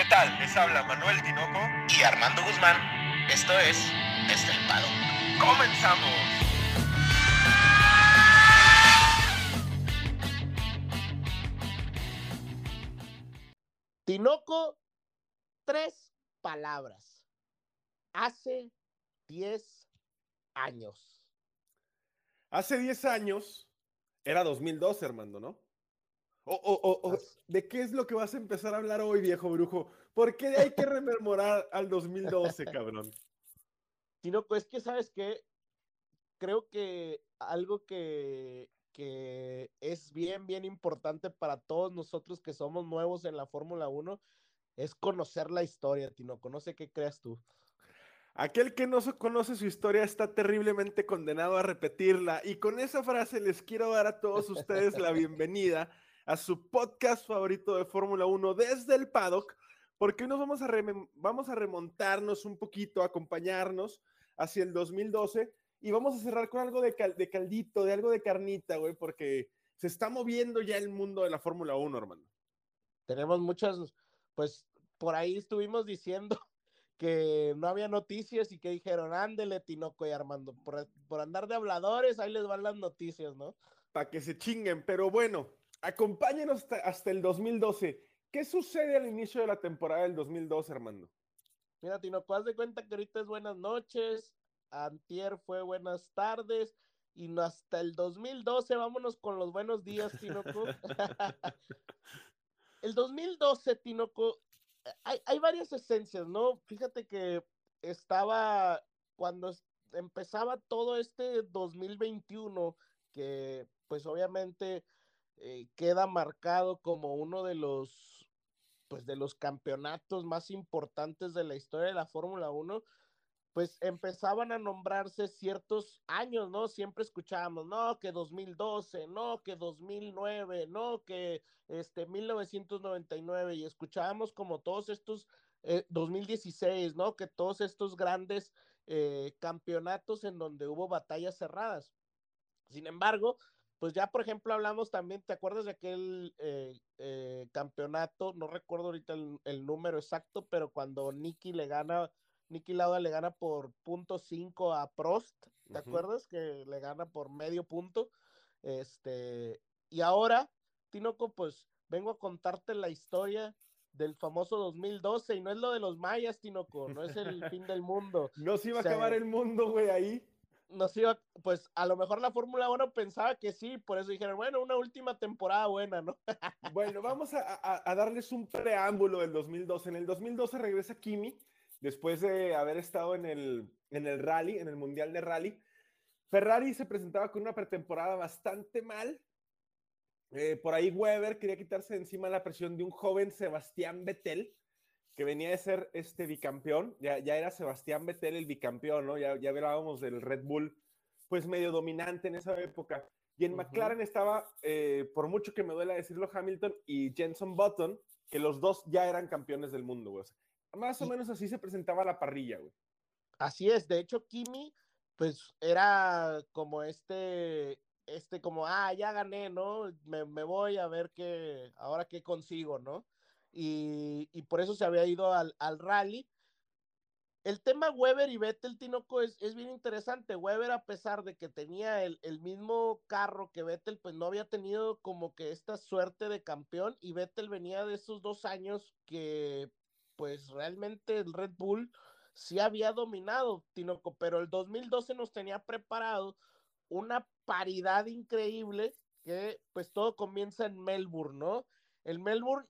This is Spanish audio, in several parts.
¿Qué tal? Les habla Manuel Tinoco y Armando Guzmán. Esto es Estelpado. ¡Comenzamos! Tinoco, tres palabras. Hace diez años. Hace diez años era 2012, Armando, ¿no? O, o, o, ¿De qué es lo que vas a empezar a hablar hoy, viejo brujo? ¿Por qué hay que rememorar al 2012, cabrón? Tinoco, es que, ¿sabes qué? Creo que algo que, que es bien, bien importante para todos nosotros que somos nuevos en la Fórmula 1 es conocer la historia, Tinoco. No sé qué creas tú. Aquel que no conoce su historia está terriblemente condenado a repetirla. Y con esa frase les quiero dar a todos ustedes la bienvenida a su podcast favorito de Fórmula 1 desde el paddock, porque hoy nos vamos a, vamos a remontarnos un poquito, acompañarnos hacia el 2012 y vamos a cerrar con algo de, de caldito, de algo de carnita, güey, porque se está moviendo ya el mundo de la Fórmula 1, hermano. Tenemos muchas, pues por ahí estuvimos diciendo que no había noticias y que dijeron, ándele, Tinoco y Armando, por, por andar de habladores, ahí les van las noticias, ¿no? Para que se chinguen, pero bueno, acompáñenos hasta, el 2012. ¿Qué sucede al inicio de la temporada del 2012, Armando? Mira, Tinoco, haz de cuenta que ahorita es buenas noches, antier fue buenas tardes, y hasta el 2012, vámonos con los buenos días, Tinoco. el 2012, Tinoco, hay, hay, varias esencias, ¿no? Fíjate que estaba cuando empezaba todo este 2021, que pues obviamente eh, queda marcado como uno de los pues de los campeonatos más importantes de la historia de la Fórmula 1, pues empezaban a nombrarse ciertos años, ¿no? Siempre escuchábamos, no, que 2012, no, que 2009, no, que este 1999 y escuchábamos como todos estos 2016, eh, ¿no? Que todos estos grandes eh, campeonatos en donde hubo batallas cerradas. Sin embargo, pues ya por ejemplo hablamos también, ¿te acuerdas de aquel eh, campeonato? No recuerdo ahorita el, el, número exacto, pero cuando Nicky le gana Nicky Lauda le gana por punto cinco a Prost, ¿te acuerdas? Que le gana por medio punto. Este, y ahora, Tinoco, pues vengo a contarte la historia del famoso 2012 y no es lo de los mayas, Tinoco, no es el fin del mundo. No se iba a acabar el mundo, güey, ahí. No se iba, pues a lo mejor la Fórmula 1 pensaba que sí, por eso dijeron, bueno, una última temporada buena, ¿no? bueno, vamos a, a, darles un preámbulo del 2012. En el 2012 regresa Kimi después de haber estado en el, en el rally, en el Mundial de Rally. Ferrari se presentaba con una pretemporada bastante mal. Eh, por ahí Weber quería quitarse de encima la presión de un joven Sebastián Vettel, que venía de ser este bicampeón. Ya, ya era Sebastián Vettel el bicampeón, ¿no? Ya, ya hablábamos del Red Bull, pues medio dominante en esa época. Y en McLaren estaba, eh, por mucho que me duela decirlo, Hamilton y Jenson Button, que los dos ya eran campeones del mundo, güey. Más o menos así se presentaba la parrilla, güey. Así es, de hecho, Kimi, pues era como este, este, como, ah, ya gané, ¿no? Me, voy a ver qué, ahora qué consigo, ¿no? Y, por eso se había ido al, rally. El tema Weber y Vettel Tinoco es, es, bien interesante. Weber, a pesar de que tenía el, el, mismo carro que Vettel, pues no había tenido como que esta suerte de campeón. Y Vettel venía de esos dos años que pues realmente el Red Bull sí había dominado, Tinoco, pero el 2012 nos tenía preparado una paridad increíble que pues todo comienza en Melbourne, ¿no? El Melbourne,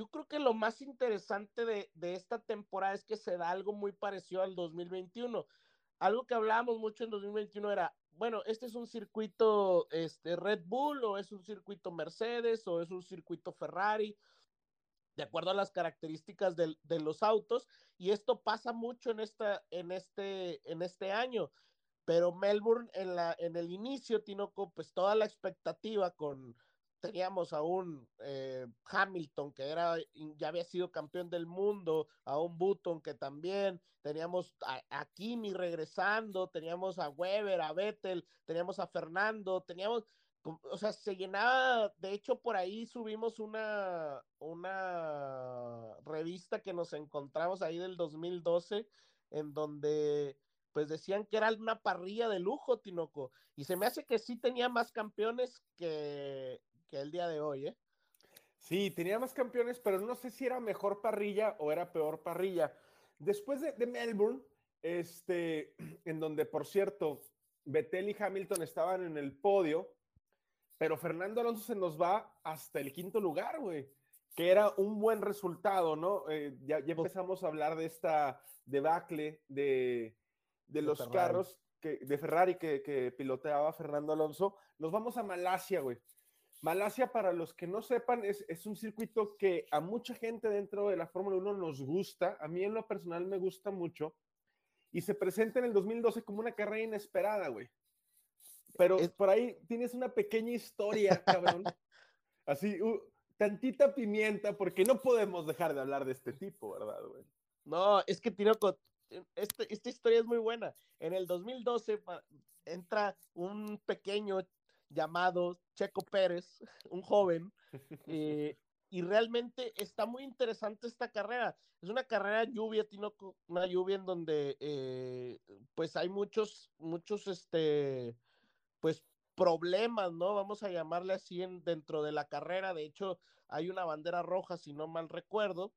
yo creo que lo más interesante de, de esta temporada es que se da algo muy parecido al 2021. Algo que hablábamos mucho en 2021 era, bueno, este es un circuito este, Red Bull o es un circuito Mercedes o es un circuito Ferrari de acuerdo a las características de, los autos, y esto pasa mucho en, esta, en, este, en este año. Pero Melbourne en, la, en el inicio, Tinoco, pues toda la expectativa con, teníamos a un eh, Hamilton que era, ya había sido campeón del mundo, a un Button que también, teníamos a, a, Kimi regresando, teníamos a Weber, a Vettel, teníamos a Fernando, teníamos, o sea, se llenaba, de hecho por ahí subimos una, una, revista que nos encontramos ahí del 2012, en donde pues decían que era una parrilla de lujo, Tinoco. Y se me hace que sí tenía más campeones que, que el día de hoy, ¿eh? Sí, tenía más campeones, pero no sé si era mejor parrilla o era peor parrilla. Después de, de Melbourne, este, en donde, por cierto, Vettel y Hamilton estaban en el podio, pero Fernando Alonso se nos va hasta el quinto lugar, güey, que era un buen resultado, ¿no? Eh, ya, ya, empezamos a hablar de esta debacle de, de los carros que, de Ferrari que, que, piloteaba Fernando Alonso. Nos vamos a Malasia, güey. Malasia, para los que no sepan, es, es un circuito que a mucha gente dentro de la Fórmula 1 nos gusta. A mí en lo personal me gusta mucho. Y se presenta en el 2012 como una carrera inesperada, güey. Pero es... por ahí tienes una pequeña historia, cabrón. Así, uh, tantita pimienta, porque no podemos dejar de hablar de este tipo, ¿verdad, güey? No, es que Tino, este, esta historia es muy buena. En el 2012 entra un pequeño llamado Checo Pérez, un joven, eh, y realmente está muy interesante esta carrera. Es una carrera lluvia, Tino, una lluvia en donde eh, pues hay muchos, muchos, este, pues problemas, ¿no? Vamos a llamarle así en, dentro de la carrera. De hecho, hay una bandera roja, si no mal recuerdo.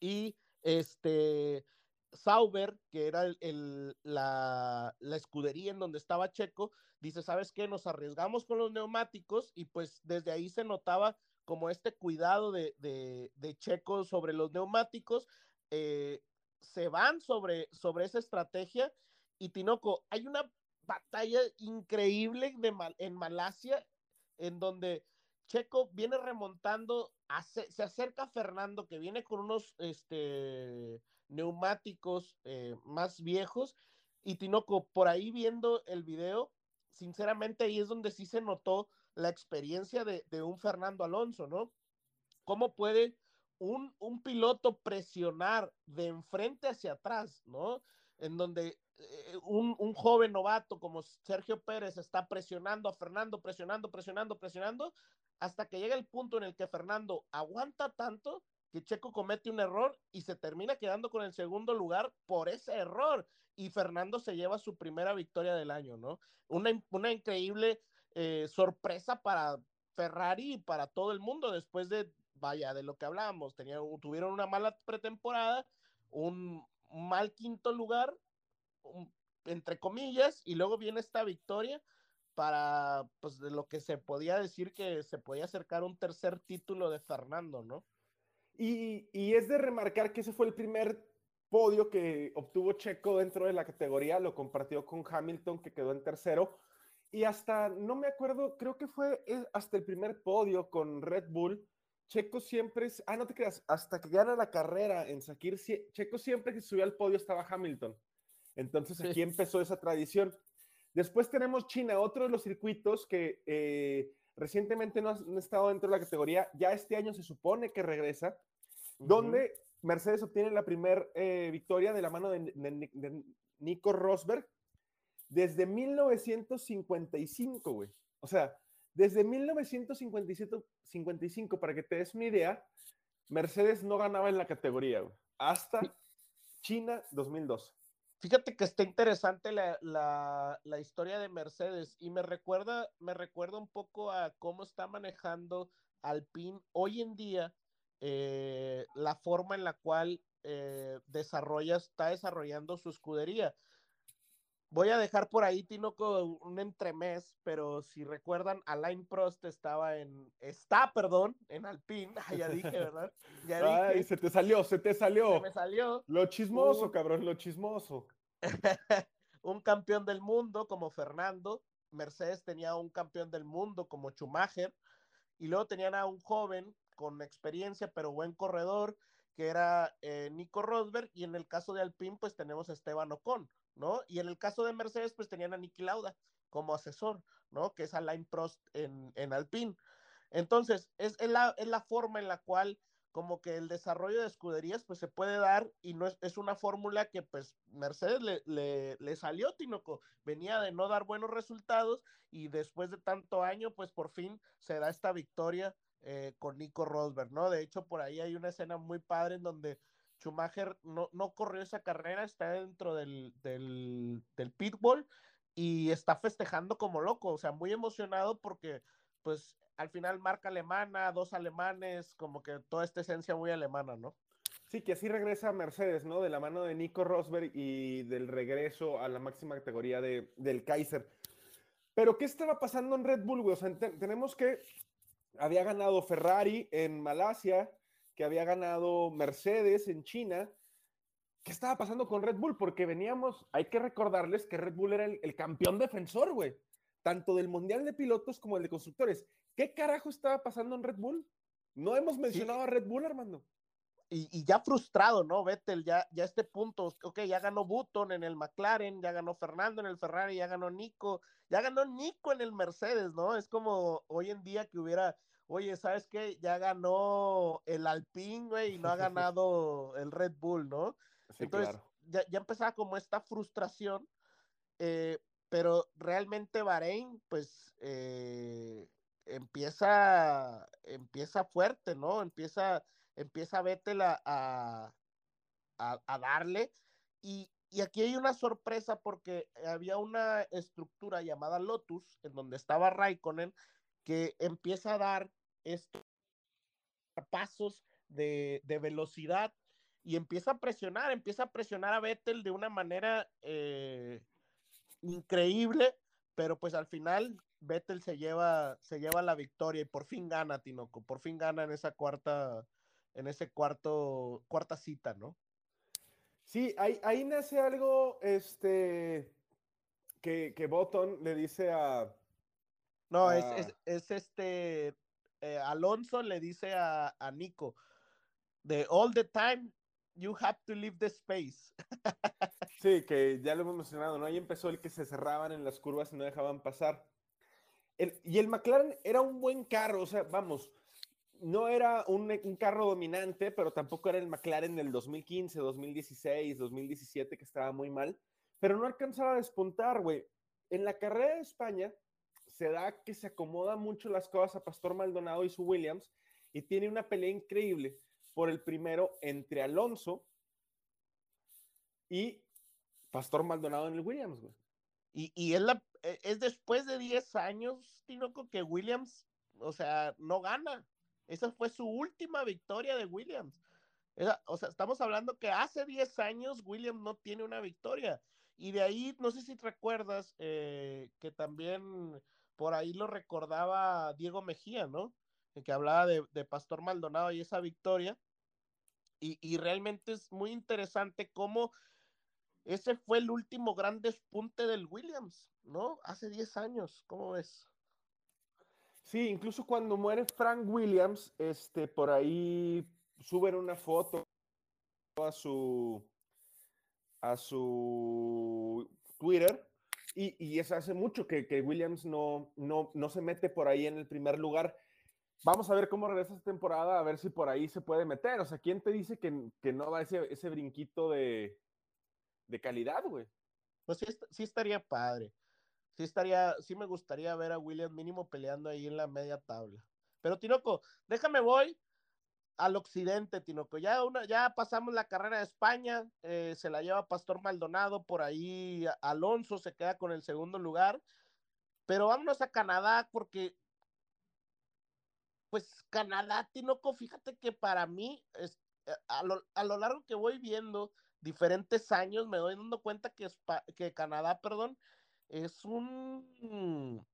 Y este, Sauber, que era el, la, la, escudería en donde estaba Checo, dice, ¿sabes qué? Nos arriesgamos con los neumáticos y pues desde ahí se notaba como este cuidado de, de, de Checo sobre los neumáticos. Eh, se van sobre, sobre esa estrategia y Tinoco, hay una batalla increíble de en Malasia en donde Checo viene remontando, se acerca a Fernando que viene con unos este, neumáticos eh, más viejos y Tinoco, por ahí viendo el video, sinceramente ahí es donde sí se notó la experiencia de, de un Fernando Alonso, ¿no? ¿Cómo puede un, un, piloto presionar de enfrente hacia atrás, ¿no? En donde eh, un, un, joven novato como Sergio Pérez está presionando a Fernando, presionando, presionando, presionando, hasta que llega el punto en el que Fernando aguanta tanto que Checo comete un error y se termina quedando con el segundo lugar por ese error. Y Fernando se lleva su primera victoria del año, ¿no? Una, una increíble eh, sorpresa para Ferrari y para todo el mundo después de, vaya, de lo que hablábamos. Tenían, tuvieron una mala pretemporada, un mal quinto lugar, entre comillas, y luego viene esta victoria para, pues, de lo que se podía decir que se podía acercar un tercer título de Fernando, ¿no? Y, y, es de remarcar que ese fue el primer podio que obtuvo Checo dentro de la categoría, lo compartió con Hamilton, que quedó en tercero, y hasta, no me acuerdo, creo que fue eh, hasta el primer podio con Red Bull, Checo siempre, es, ah, no te creas, hasta que gana la carrera en Sakir, Checo siempre que subía al podio estaba Hamilton. Entonces aquí sí. empezó esa tradición. Después tenemos China, otro de los circuitos que eh, recientemente no han estado dentro de la categoría, ya este año se supone que regresa, uh -huh. donde Mercedes obtiene la primera eh, victoria de la mano de, de, de, Nico Rosberg desde 1955, güey. O sea, desde 1955, para que te des una idea, Mercedes no ganaba en la categoría, güey, hasta China 2012. Fíjate que está interesante la, la, la, historia de Mercedes y me recuerda, me recuerda un poco a cómo está manejando Alpine hoy en día, eh, la forma en la cual eh, desarrolla, está desarrollando su escudería. Voy a dejar por ahí, Tino, con un entremés, pero si recuerdan, Alain Prost estaba en, está, perdón, en Alpine, ah, ya dije, ¿verdad? Ya Ay, dije. se te salió, se te salió. Se me salió. Lo chismoso, un... cabrón, lo chismoso. un campeón del mundo como Fernando, Mercedes tenía un campeón del mundo como Schumacher, y luego tenían a un joven con experiencia, pero buen corredor, que era eh, Nico Rosberg, y en el caso de Alpine, pues tenemos a Esteban Ocon. ¿No? Y en el caso de Mercedes, pues tenían a Niki Lauda como asesor, ¿no? Que es Alain Prost en, en Alpine. Entonces, es, es, la, es la forma en la cual como que el desarrollo de escuderías pues se puede dar y no es, es una fórmula que pues Mercedes le, le, le, salió, Tinoco, venía de no dar buenos resultados y después de tanto año pues por fin se da esta victoria eh, con Nico Rosberg, ¿no? De hecho, por ahí hay una escena muy padre en donde Schumacher no, no corrió esa carrera, está dentro del, del, del pitbull y está festejando como loco, o sea, muy emocionado porque pues al final marca alemana, dos alemanes, como que toda esta esencia muy alemana, ¿no? Sí, que así regresa Mercedes, ¿no? De la mano de Nico Rosberg y del regreso a la máxima categoría de, del Kaiser. Pero, ¿qué estaba pasando en Red Bull, güey? O sea, tenemos que había ganado Ferrari en Malasia, que había ganado Mercedes en China. ¿Qué estaba pasando con Red Bull? Porque veníamos, hay que recordarles que Red Bull era el, el campeón defensor, güey, tanto del Mundial de Pilotos como el de Constructores. ¿Qué carajo estaba pasando en Red Bull? No hemos mencionado Sí. a Red Bull, Armando. y, y ya frustrado, ¿no? Vettel, ya, ya este punto, ok, ya ganó Button en el McLaren, ya ganó Fernando en el Ferrari, ya ganó Nico, ya ganó Nico en el Mercedes, ¿no? Es como hoy en día que hubiera, oye, ¿sabes qué? Ya ganó el Alpine, güey, y no ha ganado el Red Bull, ¿no? Sí, Entonces, claro. ya, ya empezaba como esta frustración, eh, pero realmente Bahrein, pues, eh, empieza, empieza fuerte, ¿no? Empieza, empieza Vettel a, a, a- a darle. Y, y aquí hay una sorpresa porque había una estructura llamada Lotus, en donde estaba Raikkonen, que empieza a dar estos pasos de, de velocidad y empieza a presionar, empieza a presionar a Vettel de una manera eh, increíble, pero pues al final Vettel se lleva, se lleva la victoria y por fin gana Tinoco, por fin gana en esa cuarta, en ese cuarto, cuarta cita, ¿no? Sí, ahí, ahí nace algo, este, que, que Button le dice a, No, es, Ah. es, es este, eh, Alonso le dice a, a Nico, de all the time, you have to leave the space. Sí, que ya lo hemos mencionado, ¿no? Ahí empezó el que se cerraban en las curvas y no dejaban pasar. El- y el McLaren era un buen carro, o sea, vamos, no era un, un carro dominante, pero tampoco era el McLaren del 2015, 2016, 2017, que estaba muy mal, pero no alcanzaba a despuntar, güey. En la carrera de España se da que se acomoda mucho las cosas a Pastor Maldonado y su Williams y tiene una pelea increíble por el primero entre Alonso y Pastor Maldonado en el Williams, güey. Y, y es, la, e- es después de 10 años, Tinoco, que Williams, o sea, no gana. Esa fue su última victoria de Williams. O sea, estamos hablando que hace 10 años Williams no tiene una victoria. Y de ahí, no sé si te recuerdas, eh, que también por ahí lo recordaba Diego Mejía, ¿no? Que hablaba de, de Pastor Maldonado y esa victoria. Y, y realmente es muy interesante cómo ese fue el último gran despunte del Williams, ¿no? Hace 10 años, ¿cómo ves? Sí, incluso cuando muere Frank Williams, este, por ahí suben una foto a su a su Twitter y, y eso hace mucho que, que Williams no, no, no se mete por ahí en el primer lugar. Vamos a ver cómo regresa esta temporada, a ver si por ahí se puede meter. O sea, ¿quién te dice que, que no va ese, ese brinquito de, de calidad, güey? Pues sí, sí estaría padre. Sí estaría, sí me gustaría ver a Williams mínimo peleando ahí en la media tabla. Pero Tinoco, déjame voy al occidente, Tinoco. Ya, una, ya pasamos la carrera de España, eh, se la lleva Pastor Maldonado, por ahí Alonso se queda con el segundo lugar. Pero vámonos a Canadá porque, pues Canadá, Tinoco, fíjate que para mí, es, eh, a, lo, a lo largo que voy viendo diferentes años, me doy dando cuenta que, que Canadá, perdón, es un,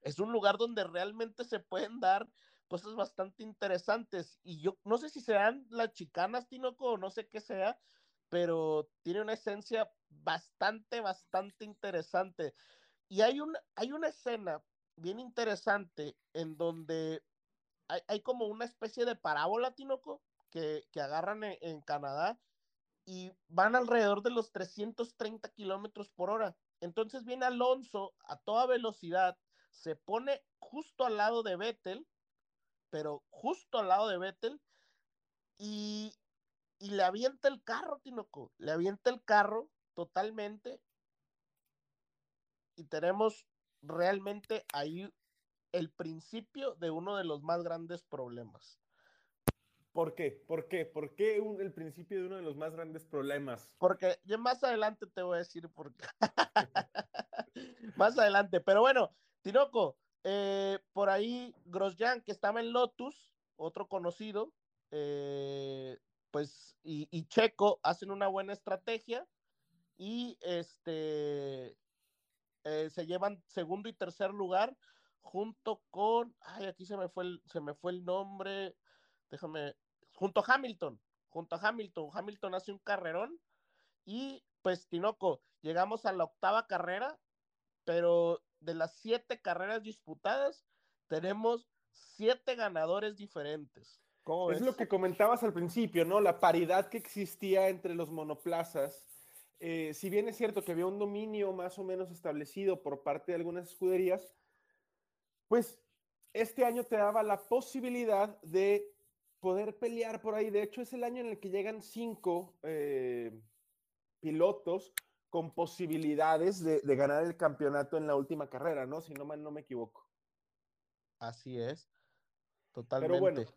es un lugar donde realmente se pueden dar cosas bastante interesantes. Y yo no sé si sean las chicanas, Tinoco, o no sé qué sea, pero tiene una esencia bastante, bastante interesante. Y hay una, hay una escena bien interesante en donde hay, hay como una especie de parábola, Tinoco, que, que agarran en, en Canadá y van alrededor de los 330 kilómetros por hora. Entonces viene Alonso a toda velocidad, se pone justo al lado de Vettel, pero justo al lado de Vettel, y, y le avienta el carro, Tinoco, le avienta el carro totalmente, y tenemos realmente ahí el principio de uno de los más grandes problemas. ¿Por qué? ¿Por qué? ¿Por qué un- el principio de uno de los más grandes problemas? Porque yo más adelante te voy a decir por qué. más adelante. Pero bueno, Tinoco, eh, por ahí Grosjean, que estaba en Lotus, otro conocido, eh, pues, y, Checo hacen una buena estrategia y este eh, se llevan segundo y tercer lugar junto con, ay, aquí se me fue el, se me fue el nombre, déjame, junto a Hamilton, junto a Hamilton, Hamilton hace un carrerón y pues Tinoco, llegamos a la octava carrera, pero de las siete carreras disputadas, tenemos siete ganadores diferentes. ¿Cómo Es ves? lo que comentabas al principio, ¿no? La paridad que existía entre los monoplazas. Eh, si bien es cierto que había un dominio más o menos establecido por parte de algunas escuderías, pues este año te daba la posibilidad de poder pelear por ahí. De hecho, es el año en el que llegan cinco eh, pilotos con posibilidades de, de ganar el campeonato en la última carrera, ¿no? Si no mal no me equivoco. Así es, totalmente. Pero bueno,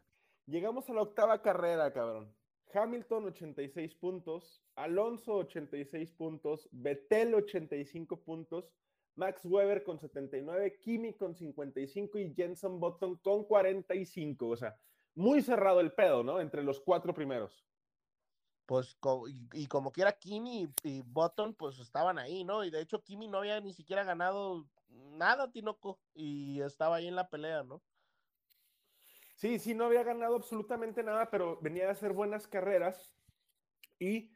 llegamos a la octava carrera, cabrón. Hamilton 86 puntos, Alonso 86 puntos, Vettel 85 puntos, Max Weber con 79, Kimi con 55 y Jenson Button con 45. O sea, muy cerrado el pedo, ¿no? Entre los cuatro primeros. Pues, co- y, y como quiera, Kimi y, y Button, pues estaban ahí, ¿no? Y de hecho, Kimi no había ni siquiera ganado nada, Tinoco, y estaba ahí en la pelea, ¿no? Sí, sí, no había ganado absolutamente nada, pero venía a hacer buenas carreras. Y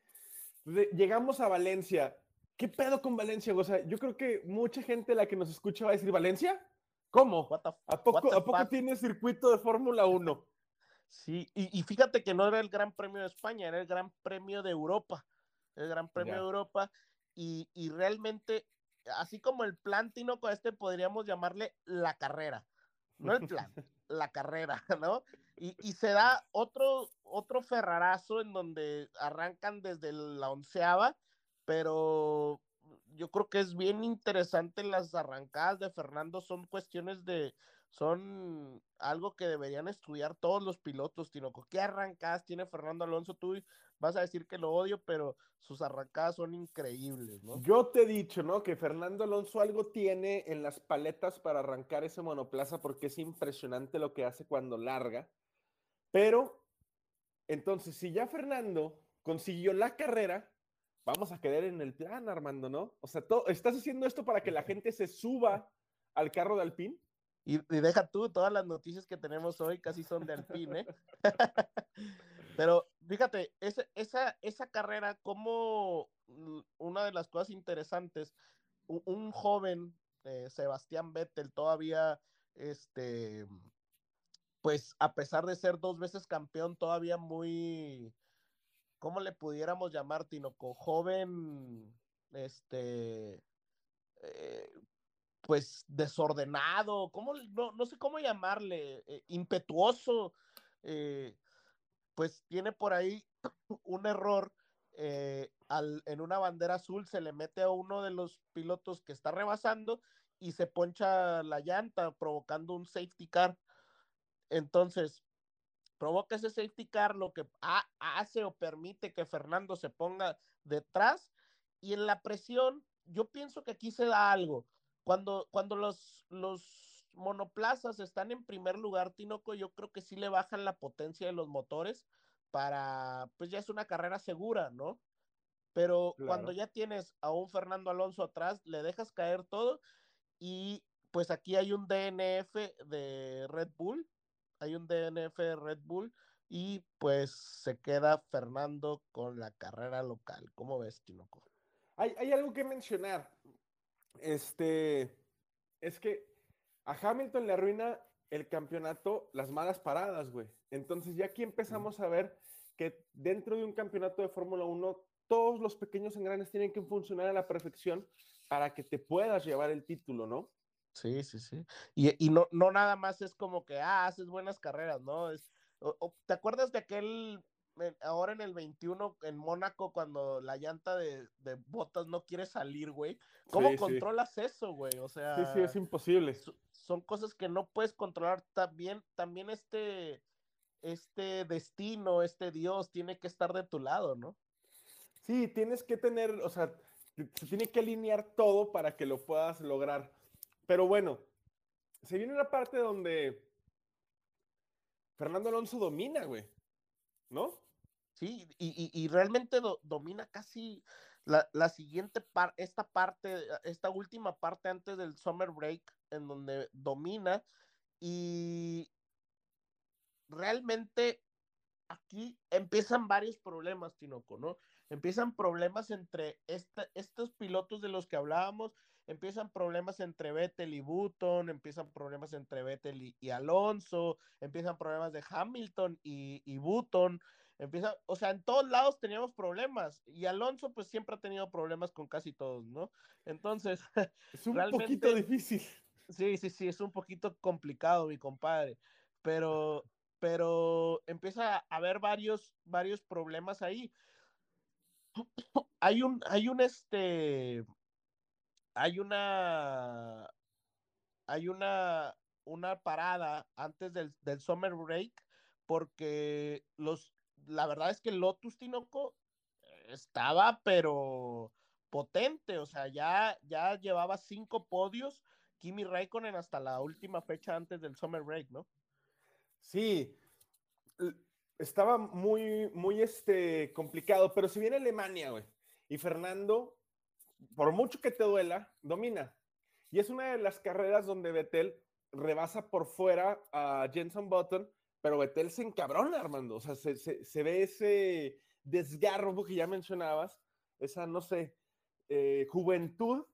de- llegamos a Valencia. ¿Qué pedo con Valencia? O sea, yo creo que mucha gente la que nos escucha va a decir, ¿Valencia? ¿Cómo? ¿A poco, ¿a poco tiene circuito de Fórmula 1? Sí, y, y fíjate que no era el Gran Premio de España, era el Gran Premio de Europa, el Gran Premio de Europa, y, y realmente, así como el plan Tinoco, este podríamos llamarle la carrera, no el plan, la carrera, ¿no? Y, y se da otro, otro ferrarazo en donde arrancan desde la onceava, pero yo creo que es bien interesante las arrancadas de Fernando, son cuestiones de, son algo que deberían estudiar todos los pilotos, Tinoco. ¿Qué arrancadas tiene Fernando Alonso? Tú vas a decir que lo odio, pero sus arrancadas son increíbles, ¿no? Yo te he dicho, ¿no? Que Fernando Alonso algo tiene en las paletas para arrancar ese monoplaza porque es impresionante lo que hace cuando larga. Pero, entonces, si ya Fernando consiguió la carrera, vamos a quedar en el plan, Armando, ¿no? O sea, ¿estás haciendo esto para que la gente se suba al carro de Alpine? Y, deja tú, todas las noticias que tenemos hoy casi son de Alpine, ¿eh? Pero fíjate, esa, esa, esa carrera, como una de las cosas interesantes, un, joven, eh, Sebastián Vettel, todavía, este, pues a pesar de ser dos veces campeón, todavía muy, ¿cómo le pudiéramos llamar, Tinoco? Joven, este, eh, pues desordenado, ¿cómo, no, no sé cómo llamarle, eh, impetuoso, eh, pues tiene por ahí un error eh, al, en una bandera azul, se le mete a uno de los pilotos que está rebasando y se poncha la llanta, provocando un safety car. Entonces, provoca ese safety car, lo que ha- hace o permite que Fernando se ponga detrás y en la presión, yo pienso que aquí se da algo. Cuando, cuando los, los monoplazas están en primer lugar, Tinoco, yo creo que sí le bajan la potencia de los motores para, pues ya es una carrera segura, ¿no? Pero cuando ya tienes a un Fernando Alonso atrás, le dejas caer todo y pues aquí hay un DNF de Red Bull, hay un DNF de Red Bull y pues se queda Fernando con la carrera local. ¿Cómo ves, Tinoco? Hay, hay algo que mencionar. Este, es que a Hamilton le arruina el campeonato las malas paradas, güey. Entonces ya aquí empezamos a ver que dentro de un campeonato de Fórmula 1, todos los pequeños engranes tienen que funcionar a la perfección para que te puedas llevar el título, ¿no? Sí, sí, sí. Y, y no, no nada más es como que, ah, haces buenas carreras, ¿no? Es, ¿te acuerdas de aquel, ahora en el 21 en Mónaco cuando la llanta de, de botas no quiere salir, güey. ¿Cómo Sí, sí. controlas eso, güey? O sea, Sí, sí, es imposible. so- son cosas que no puedes controlar. También, también este, este destino, este Dios tiene que estar de tu lado, ¿no? Sí, tienes que tener, o sea, se tiene que alinear todo para que lo puedas lograr. Pero bueno, se viene una parte donde Fernando Alonso domina, güey. ¿No? Sí, y, y- y realmente do- domina casi la, la siguiente parte, esta parte, esta última parte antes del summer break, en donde domina y realmente aquí empiezan varios problemas, Tinoco, ¿no? Empiezan problemas entre esta- estos pilotos de los que hablábamos, empiezan problemas entre Vettel y Button, empiezan problemas entre Vettel y, y Alonso, empiezan problemas de Hamilton y, y Button, empieza, o sea, en todos lados teníamos problemas y Alonso pues siempre ha tenido problemas con casi todos, ¿no? Entonces, Es un Realmente- poquito difícil. Sí, sí, sí, es un poquito complicado, mi compadre, pero, pero empieza a haber varios, varios problemas ahí. Hay un, hay un, este, hay una, hay una, una parada antes del, del summer break, porque los, la verdad es que Lotus Tinoco estaba, pero potente, o sea, ya, ya llevaba cinco podios Kimi Raikkonen hasta la última fecha antes del summer break, ¿no? Sí, estaba muy, muy este, complicado, pero si viene Alemania, güey, y Fernando, por mucho que te duela, domina. Y es una de las carreras donde Vettel rebasa por fuera a Jenson Button, pero Vettel se encabrona, Armando. O sea, se, se- se ve ese desgarro que ya mencionabas, esa, no sé, eh, juventud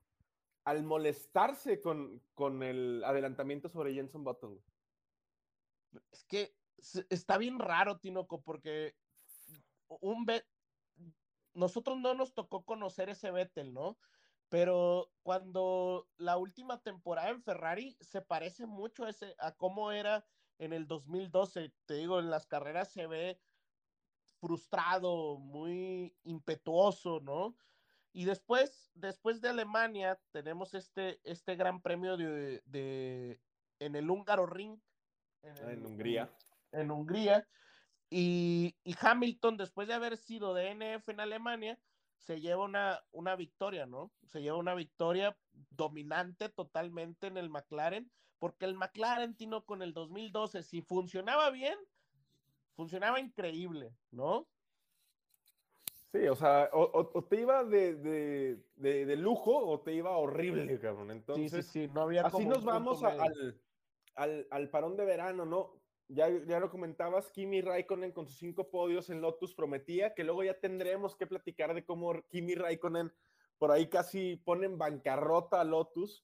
al molestarse con, con el adelantamiento sobre Jenson Button. Es que está bien raro, Tinoco, porque un Ve- nosotros no nos tocó conocer ese Vettel, ¿no? Pero cuando la última temporada en Ferrari se parece mucho a cómo era en el 2012, te digo, en las carreras se ve frustrado, muy impetuoso, ¿no? Y después, después de Alemania, tenemos este, este gran premio de, de en el húngaro ring. Ah, en Hungría. En, Hungría. Y, y, Hamilton, después de haber sido DNF en Alemania, se lleva una, una victoria, ¿no? Se lleva una victoria dominante totalmente en el McLaren, porque el McLaren, Tino, con el 2012, si funcionaba bien, funcionaba increíble, ¿no? Sí, o sea, o, te iba de, de, de, de, lujo o te iba horrible, cabrón. Entonces, sí, sí, sí, no había así nos vamos a, al, al, al, parón de verano, ¿no? Ya, ya lo comentabas, Kimi Raikkonen con sus cinco podios en Lotus prometía que luego ya tendremos que platicar de cómo Kimi Raikkonen por ahí casi pone en bancarrota a Lotus,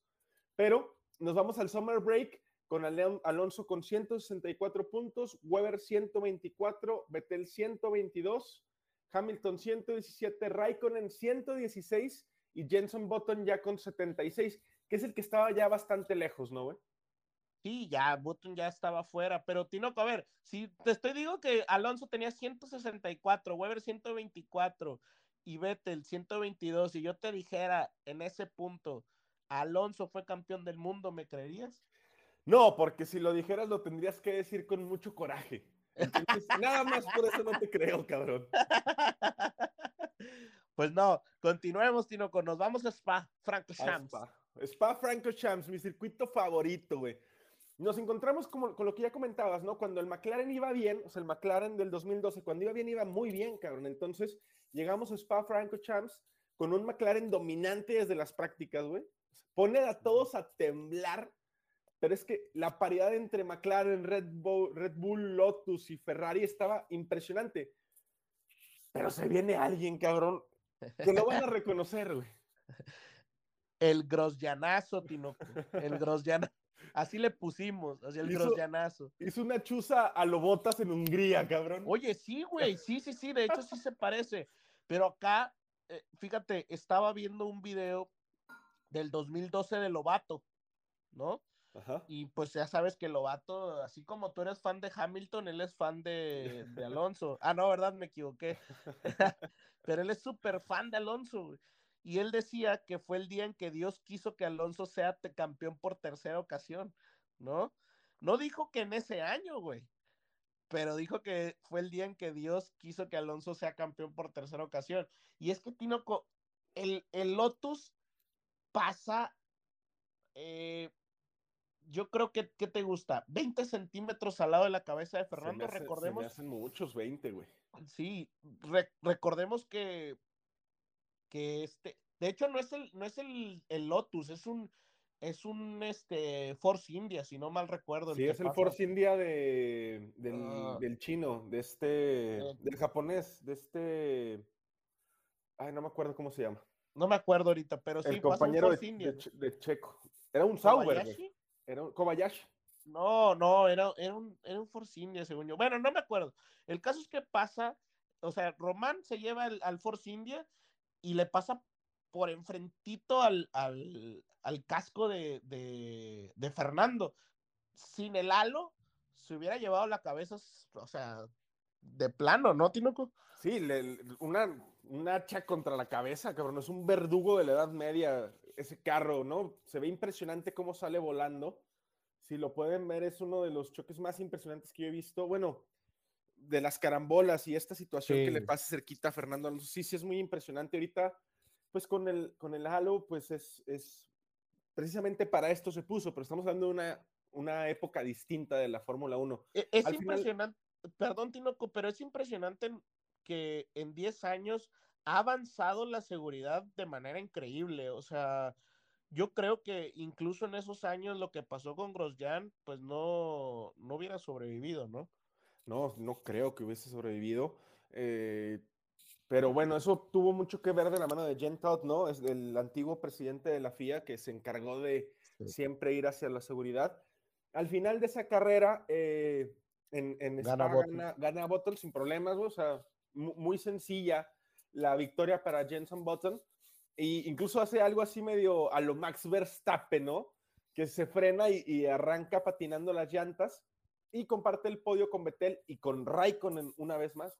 pero nos vamos al summer break con Alonso con 164 puntos, Weber 124, Vettel 122, Hamilton 117, Raikkonen 116 y Jenson Button ya con 76, que es el que estaba ya bastante lejos, ¿no, güey? Sí, ya Button ya estaba fuera, pero Tinoco, a ver, si te estoy digo que Alonso tenía 164, Weber 124 y Vettel 122, y yo te dijera en ese punto, Alonso fue campeón del mundo, ¿me creerías? No, porque si lo dijeras lo tendrías que decir con mucho coraje. Entonces, nada más por eso no te creo, cabrón. Pues no, continuemos, Tinoco, nos vamos a Spa, Franco Shams. Spa. Spa Franco Shams, mi circuito favorito, güey. Nos encontramos como, con lo que ya comentabas, ¿no? Cuando el McLaren iba bien, o sea, el McLaren del 2012, cuando iba bien, iba muy bien, cabrón. Entonces, llegamos a Spa Franco Champs con un McLaren dominante desde las prácticas, güey. Pone a todos a temblar, pero es que la paridad entre McLaren, Red Bull, Red Bull, Lotus y Ferrari estaba impresionante. Pero se viene alguien, cabrón, que lo van a reconocer, güey. El grosllanazo, Tinoco. El grosllanazo. Así le pusimos, así el hizo, grosllanazo. Hizo una chuza a Lobotas en Hungría, cabrón. Oye, sí, güey, sí, sí, sí, de hecho sí se parece. Pero acá, eh, fíjate, estaba viendo un video del 2012 de Lobato, ¿no? Ajá. Y pues ya sabes que Lobato, así como tú eres fan de Hamilton, él es fan de, de Alonso. Ah, no, ¿verdad? Me equivoqué. Pero él es súper fan de Alonso. güey. Y él decía que fue el día en que Dios quiso que Alonso sea campeón por tercera ocasión, ¿no? No dijo que en ese año, güey. Pero dijo que fue el día en que Dios quiso que Alonso sea campeón por tercera ocasión. Y es que Tinoco, el, el Lotus pasa, eh, yo creo que, ¿qué te gusta? 20 centímetros al lado de la cabeza de Se me Fernando, se me recordemos. hacen muchos 20, güey. Sí, re- recordemos que, que este, de hecho no es el, no es el, el Lotus, es un, es un este Force India, si no mal recuerdo. Sí, es el. Force India de, del, Ah. del chino, de este, Eh. del japonés, de este, ay, no me acuerdo cómo se llama. No me acuerdo ahorita, pero sí, el un compañero de, Force India. de de Checo. Era un Sauber. Era un Kobayashi. No, no, era, era, un, era un Force India, según yo. Bueno, no me acuerdo. El caso es que pasa, o sea, Román se lleva al, al Force India y le pasa por enfrentito al, al, al casco de, de, Fernando. Sin el halo, se hubiera llevado la cabeza, o sea, de plano, ¿no, Tinoco? Sí, le- una, un hacha contra la cabeza, cabrón. Es un verdugo de la Edad Media, ese carro, ¿no? Se ve impresionante cómo sale volando. Si lo pueden ver, es uno de los choques más impresionantes que yo he visto. Bueno, de las carambolas y esta situación que le pasa cerquita a Fernando Alonso. Sí, sí, es muy impresionante. Ahorita, pues con el, con el halo, pues es, es precisamente para esto se puso, pero estamos hablando de una, una época distinta de la Fórmula 1. E- Es Al final- impresionante, perdón, Tinoco, pero es impresionante que en 10 años ha avanzado la seguridad de manera increíble. O sea, yo creo que incluso en esos años lo que pasó con Grosjean, pues no, no hubiera sobrevivido, ¿no? No, no creo que hubiese sobrevivido. eh, pero bueno, eso tuvo mucho que ver de la mano de Jen Todd, ¿no? Es el antiguo presidente de la FIA que se encargó de Sí. siempre ir hacia la seguridad. Al final de esa carrera, eh, en, en Gana Spa Button. gana, gana Button sin problemas, o sea, mu- muy sencilla la victoria para Jenson Button. E incluso hace algo así medio a lo Max Verstappen, ¿no? Que se frena y, y arranca patinando las llantas y comparte el podio con Vettel y con Raikkonen una vez más.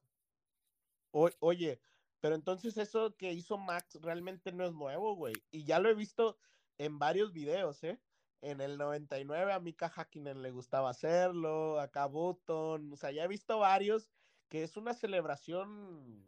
Oye, pero entonces eso que hizo Max realmente no es nuevo, güey. Y ya lo he visto en varios videos, ¿eh? En el 99 a Mika Hakkinen le gustaba hacerlo, acá Button, o sea, ya he visto varios que es una celebración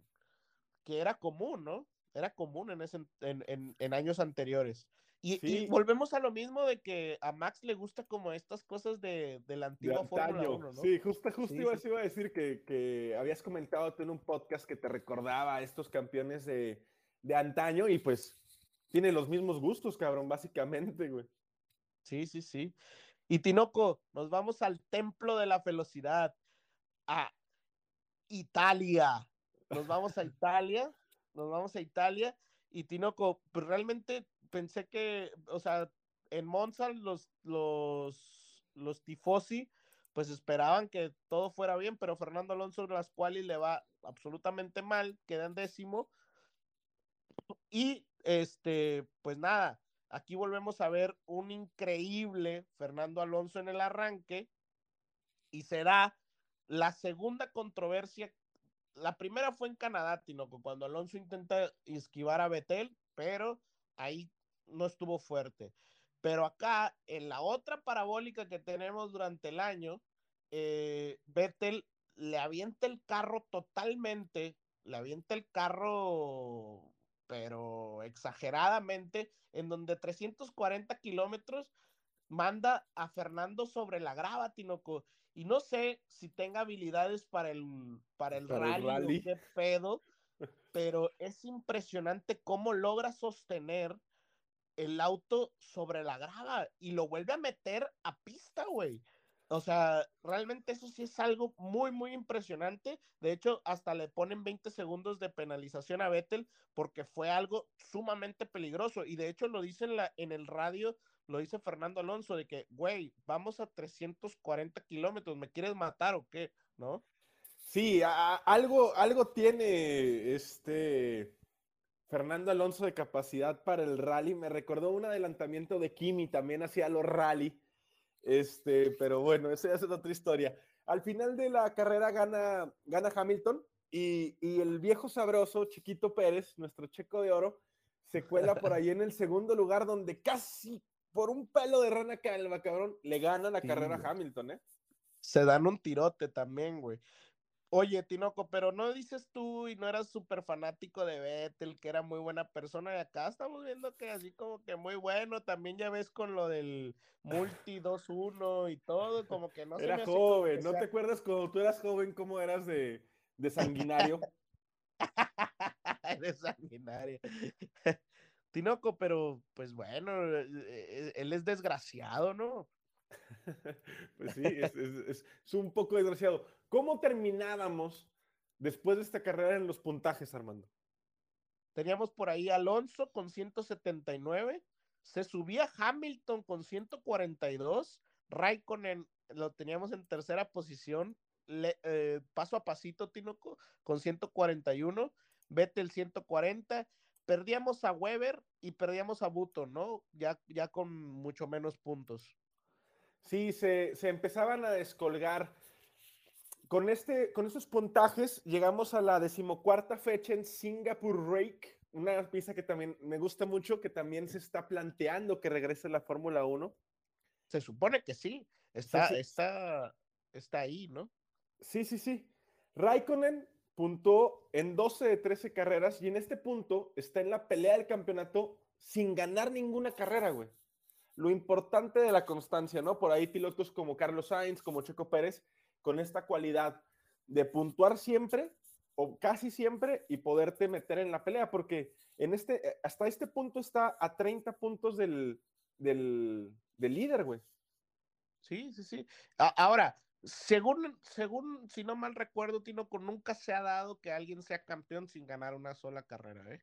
que era común, ¿no? Era común ese, en años anteriores. Y, volvemos a lo mismo de que a Max le gusta como estas cosas de, de la De antigua Fórmula antaño. 1, ¿no? Sí, justo, justo Sí, iba, sí. iba a decir que, que habías comentado tú en un podcast que te recordaba a estos campeones de, de antaño y pues tiene los mismos gustos, cabrón, básicamente, güey. Sí, sí, sí. Y Tinoco, nos vamos al templo de la velocidad, a Italia. Nos vamos a Italia, nos vamos a Italia. Y Tinoco, pues realmente pensé que, o sea, en Monza los, los, los tifosi, pues esperaban que todo fuera bien, pero Fernando Alonso las cuales le va absolutamente mal, queda en décimo. Y este, pues nada, aquí volvemos a ver un increíble Fernando Alonso en el arranque y será la segunda controversia. La primera fue en Canadá, Tinoco, cuando Alonso intenta esquivar a Betel, pero ahí no estuvo fuerte. Pero acá, en la otra parabólica que tenemos durante el año, eh, Vettel le avienta el carro totalmente, le avienta el carro, pero exageradamente, en donde 340 kilómetros manda a Fernando sobre la grava, Tinoco. Y no sé si tenga habilidades para el, para el, Para el rally, qué pedo, pero es impresionante cómo logra sostener el auto sobre la grava y lo vuelve a meter a pista, güey. O sea, realmente eso sí es algo muy, muy impresionante. De hecho, hasta le ponen 20 segundos de penalización a Vettel porque fue algo sumamente peligroso. Y de hecho lo dice en, el radio, lo dice Fernando Alonso, de que, güey, vamos a 340 kilómetros, ¿me quieres matar o qué? ¿No? Sí, algo, algo tiene este Fernando Alonso de capacidad para el rally. Me recordó un adelantamiento de Kimi también hacia los rally. Este, pero bueno, eso ya es otra historia. Al final de la carrera gana, gana Hamilton y, y el viejo sabroso, Chiquito Pérez, nuestro checo de oro, se cuela por ahí en el segundo lugar donde casi por un pelo de rana calva, cabrón, le gana la Sí, carrera a. Hamilton, ¿eh? Se dan un tirote también, güey. Oye, Tinoco, pero no dices tú y no eras súper fanático de Vettel, que era muy buena persona, y acá estamos viendo que así como que muy bueno, también ya ves con lo del Multi 2-1 y todo, como que no se Era me hace como joven, ¿no sea- te acuerdas cuando tú eras joven cómo eras de, de sanguinario? Eres sanguinario. Tinoco, pero pues bueno, eh, eh, él es desgraciado, ¿no? Pues sí, es, un poco desgraciado. ¿Cómo terminábamos después de esta carrera en los puntajes, Armando? Teníamos por ahí Alonso con 179, se subía Hamilton con 142, Raikkonen lo teníamos en tercera posición, le- eh, paso a pasito Tinoco con 141, Vettel 140, perdíamos a Weber y perdíamos a Button, ¿no? Ya, ya con mucho menos puntos. Sí, se, se empezaban a descolgar. Con, este, con estos puntajes llegamos a la decimocuarta fecha en Singapore Rake, una pieza que también me gusta mucho, que también se está planteando que regrese a la Fórmula 1. Se supone que sí, está, sí. está, está ahí, ¿no? Sí, sí, sí. Raikkonen puntuó en 12 de 13 carreras y en este punto está en la pelea del campeonato sin ganar ninguna carrera, güey. Lo importante de la constancia, ¿no? Por ahí pilotos como Carlos Sainz, como Checo Pérez, con esta cualidad de puntuar siempre o casi siempre y poderte meter en la pelea, porque en este, hasta este punto está a 30 puntos del, del, líder, güey. Sí, sí, sí. Ahora, según, según, si no mal recuerdo, Tinoco, nunca se ha dado que alguien sea campeón sin ganar una sola carrera, ¿eh?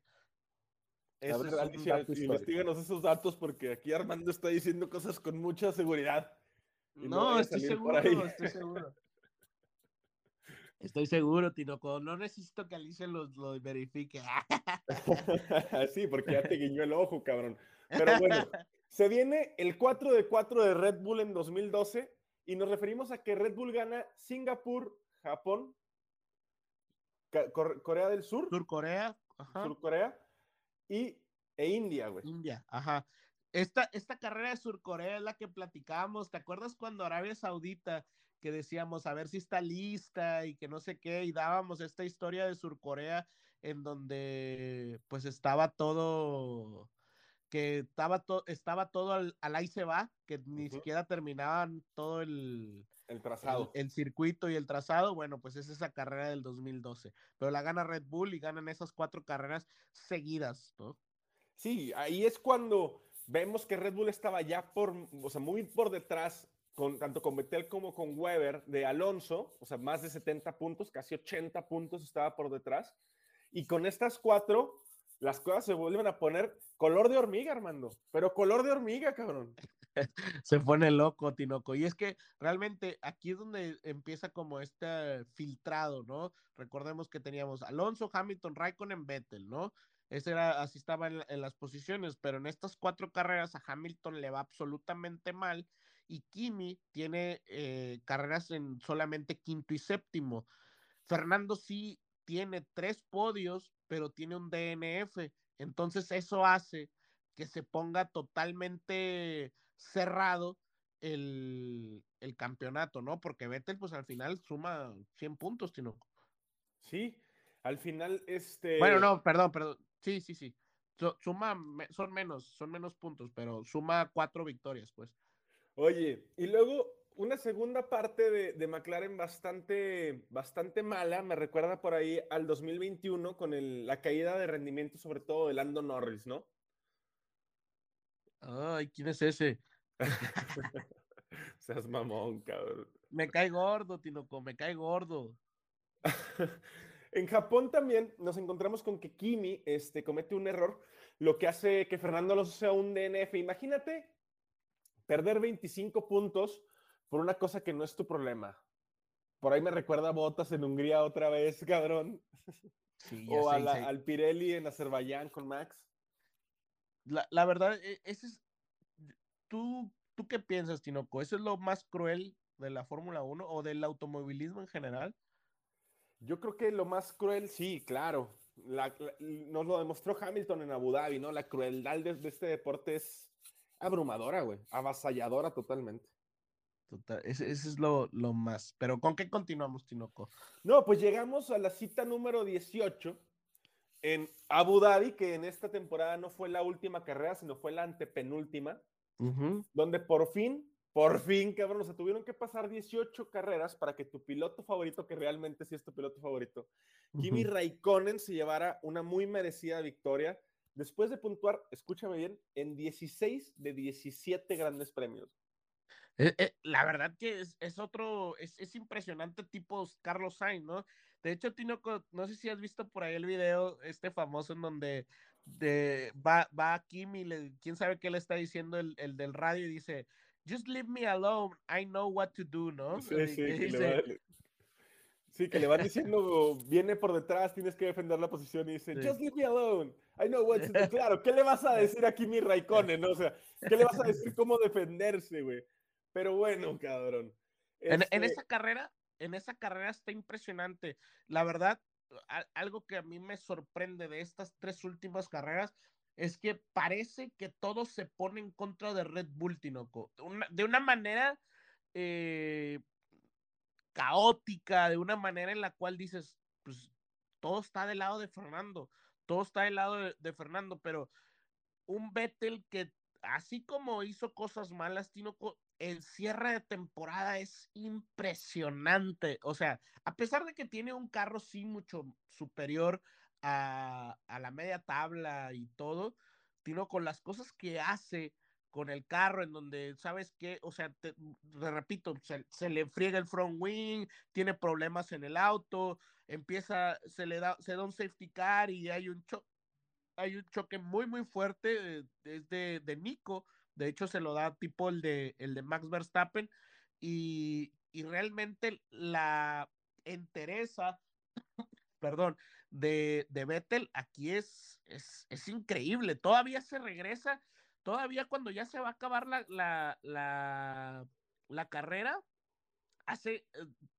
A Ese ver, es Alicia, investíganos esos datos porque aquí Armando está diciendo cosas con mucha seguridad. no estoy seguro, estoy seguro. Estoy seguro, Tinoco. No necesito que Alicia lo, lo verifique. sí, porque ya te guiñó el ojo, cabrón. Pero bueno, se viene el 4 de 4 de Red Bull en 2012 y nos referimos a que Red Bull gana Singapur, Japón, Corea del Sur, Sur Corea, ajá. Sur Corea y e India, güey. India, ajá. Esta, esta carrera de Surcorea es la que platicábamos. ¿Te acuerdas cuando Arabia Saudita que decíamos a ver si está lista y que no sé qué? Y dábamos esta historia de Surcorea en donde pues estaba todo que estaba, to- estaba todo al, al ahí se va, que ni siquiera terminaban todo el, El el, trazado. el circuito y el trazado, bueno, pues es esa carrera del 2012. Pero la gana Red Bull y ganan esas cuatro carreras seguidas, ¿no? Sí, ahí es cuando vemos que Red Bull estaba ya por, o sea, muy por detrás, con, tanto con Vettel como con Weber de Alonso, o sea, más de 70 puntos, casi 80 puntos estaba por detrás. Y con estas cuatro, las cosas se vuelven a poner color de hormiga, Armando. Pero color de hormiga, cabrón. se pone loco, Tinoco. Y es que realmente aquí es donde empieza como este filtrado, ¿no? Recordemos que teníamos Alonso, Hamilton, Raikkonen, Vettel, ¿no? Ese era, así estaba en, las posiciones, pero en estas cuatro carreras a Hamilton le va absolutamente mal y Kimi tiene eh, carreras en solamente quinto y séptimo. Fernando sí tiene tres podios, pero tiene un DNF. Entonces eso hace que se ponga totalmente cerrado el, el campeonato, ¿no? Porque Vettel, pues al final suma 100 puntos, Tinoco. Sí, al final, este... Bueno, no, perdón, perdón. Sí, sí, sí. So- suma, son menos, son menos puntos, pero suma cuatro victorias, pues. Oye, y luego una segunda parte de, de McLaren bastante, bastante mala, me recuerda por ahí al 2021 con el- la caída de rendimiento, sobre todo de Lando Norris, ¿no? Ay, ¿quién es ese? Seas mamón, cabrón. Me cae gordo, Tinoco, me cae gordo. En Japón también nos encontramos con que Kimi este, comete un error, lo que hace que Fernando Alonso sea un DNF. Imagínate perder 25 puntos por una cosa que no es tu problema. Por ahí me recuerda a Botas en Hungría otra vez, cabrón. Sí, O a la- al Pirelli en Azerbaiyán con Max. La, la verdad, e- ese es. Tú ¿tú qué piensas, Tinoco? ¿Eso es lo más cruel de la Fórmula 1 o del automovilismo en general? Yo creo que lo más cruel, sí, claro. La, la, nos lo demostró Hamilton en Abu Dhabi, ¿no? La crueldad de, de este deporte es abrumadora, güey. Avasalladora totalmente. Total, ese, ese es lo, lo, más. Pero ¿con qué continuamos, Tinoco? No, pues llegamos a la cita número 18 en Abu Dhabi, que en esta temporada no fue la última carrera, sino fue la antepenúltima, uh -huh. donde por fin, por fin, cabrón, o sea, tuvieron que pasar 18 carreras para que tu piloto favorito, que realmente sí es tu piloto favorito, uh -huh. Kimi Raikkonen se llevara una muy merecida victoria después de puntuar, escúchame bien, en 16 de 17 grandes premios. Eh, eh, la verdad que es, es otro, es, es, impresionante tipo Carlos Sainz, ¿no? De hecho, Tinoco, no sé si has visto por ahí el video este famoso en donde de, va, va a Kim y le, quién sabe qué le está diciendo el, el, del radio y dice, just leave me alone, I know what to do, ¿no? Sí, sí, que dice, le va, sí, que le van diciendo, viene por detrás, tienes que defender la posición y dice, sí. just leave me alone, I know what to do. Claro, ¿qué le vas a decir a Kimi Raikkonen, no? O sea, ¿qué le vas a decir cómo defenderse, güey? Pero bueno, cabrón. Este... En, en, esa carrera, en esa carrera está impresionante. La verdad, algo que a mí me sorprende de estas tres últimas carreras es que parece que todo se pone en contra de Red Bull, Tinoco. Una, de una manera eh, caótica, de una manera en la cual dices, pues todo está del lado de Fernando, todo está del lado de, de Fernando, pero un Vettel que así como hizo cosas malas, Tinoco, el cierre de temporada es impresionante. O sea, a pesar de que tiene un carro sí mucho superior a, la media tabla y todo, Tino, con las cosas que hace con el carro, en donde, ¿sabes qué? O sea, te, repito, se, le friega el front wing, tiene problemas en el auto, empieza, se le da, se da un safety car y hay un choque muy muy fuerte desde de Nico, de hecho se lo da tipo el de, el de Max Verstappen y, y realmente la entereza, perdón, de, de Vettel aquí es, es, es, increíble, todavía se regresa, todavía cuando ya se va a acabar la, la, la, la carrera, hace,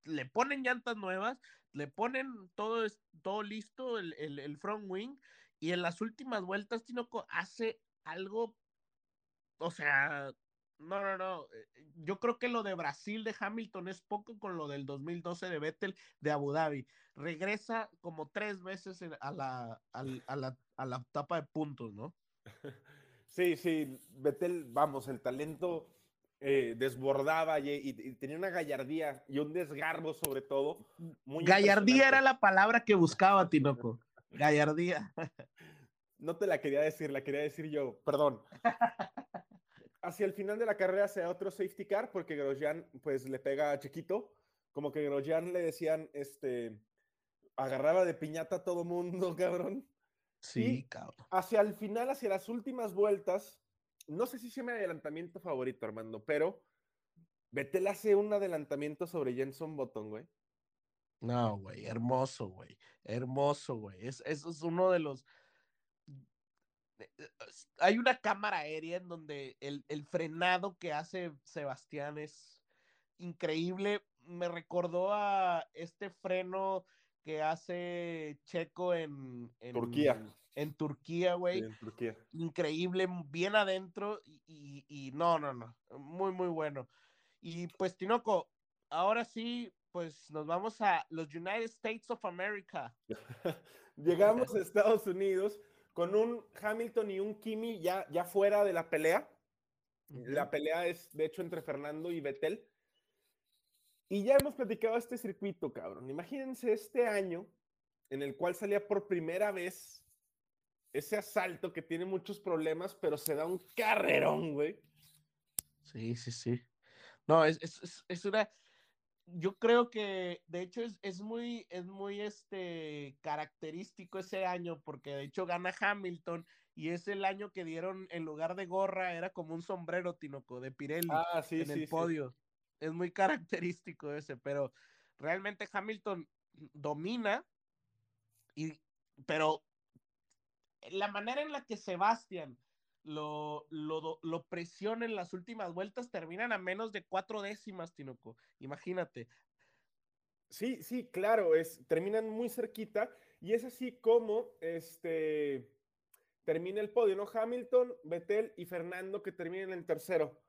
le ponen llantas nuevas, le ponen todo, todo listo, el, el, el front wing, y en las últimas vueltas Tinoco hace algo, o sea, no, no, no, yo creo que lo de Brasil de Hamilton es poco con lo del 2012 de Vettel de Abu Dhabi. Regresa como tres veces a la, a, a la, a la etapa de puntos, ¿no? Sí, sí, Vettel, vamos, el talento eh, desbordaba y, y, y, tenía una gallardía y un desgarbo sobre todo. Muy gallardía era la palabra que buscaba, Tinoco. Gallardía. No te la quería decir, la quería decir yo, perdón. Hacia el final de la carrera se da otro safety car porque Grosjean pues le pega a Chiquito, como que Grosjean le decían, este, agarraba de piñata a todo mundo, cabrón. Sí, y cabrón. Hacia el final, hacia las últimas vueltas, no sé si sea mi adelantamiento favorito, Armando, pero Vettel hace un adelantamiento sobre Jenson Button, güey. No, güey, hermoso, güey. Hermoso, güey. Es, eso es uno de los. Eh, hay una cámara aérea en donde el, el, frenado que hace Sebastián es increíble. Me recordó a este freno que hace Checo en, en Turquía. En Turquía, güey. Sí, en Turquía. Increíble, bien adentro. Y, y, y no, no, no. Muy, muy bueno. Y pues, Tinoco, ahora sí, pues nos vamos a los United States of America. Llegamos a Estados Unidos con un Hamilton y un Kimi ya, ya fuera de la pelea. Uh -huh. La pelea es, de hecho, entre Fernando y Vettel. Y ya hemos platicado este circuito, cabrón. Imagínense este año en el cual salía por primera vez ese asalto que tiene muchos problemas, pero se da un carrerón, güey. Sí, sí, sí. No, es, es, es una yo creo que de hecho es, es, muy, es muy este, característico ese año porque de hecho gana Hamilton y es el año que dieron en lugar de gorra era como un sombrero tinoco de Pirelli ah, sí, en sí, el podio. Es muy característico ese, pero realmente Hamilton domina y pero la manera en la que Sebastián lo, lo, lo presiona en las últimas vueltas, terminan a menos de cuatro décimas, Tinoco. Imagínate. Sí, sí, claro, es, terminan muy cerquita y es así como este, termina el podio, ¿no? Hamilton, Vettel y Fernando que terminan en tercero.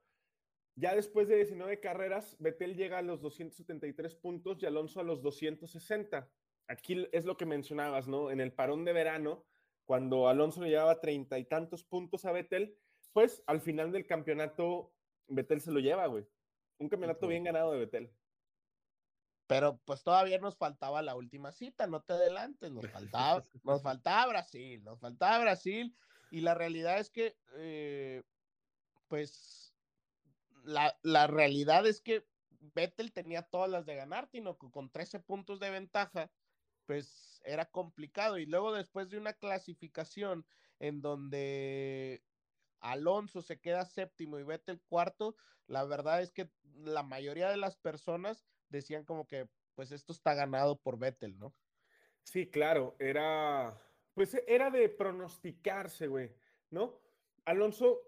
Ya después de 19 carreras, Vettel llega a los 273 puntos y Alonso a los 260. Aquí es lo que mencionabas, ¿no? En el parón de verano, cuando Alonso le llevaba treinta y tantos puntos a Vettel, pues al final del campeonato, Vettel se lo lleva, güey. Un campeonato bien ganado de Vettel. Pero pues todavía nos faltaba la última cita, no te adelantes, nos faltaba, nos faltaba Brasil, nos faltaba Brasil. Y la realidad es que, eh, pues, la, la, realidad es que Vettel tenía todas las de ganar, que con 13 puntos de ventaja, pues era complicado. Y luego después de una clasificación en donde Alonso se queda séptimo y Vettel cuarto, la verdad es que la mayoría de las personas decían como que, pues esto está ganado por Vettel, ¿no? Sí, claro, era, pues era de pronosticarse, güey, ¿no? Alonso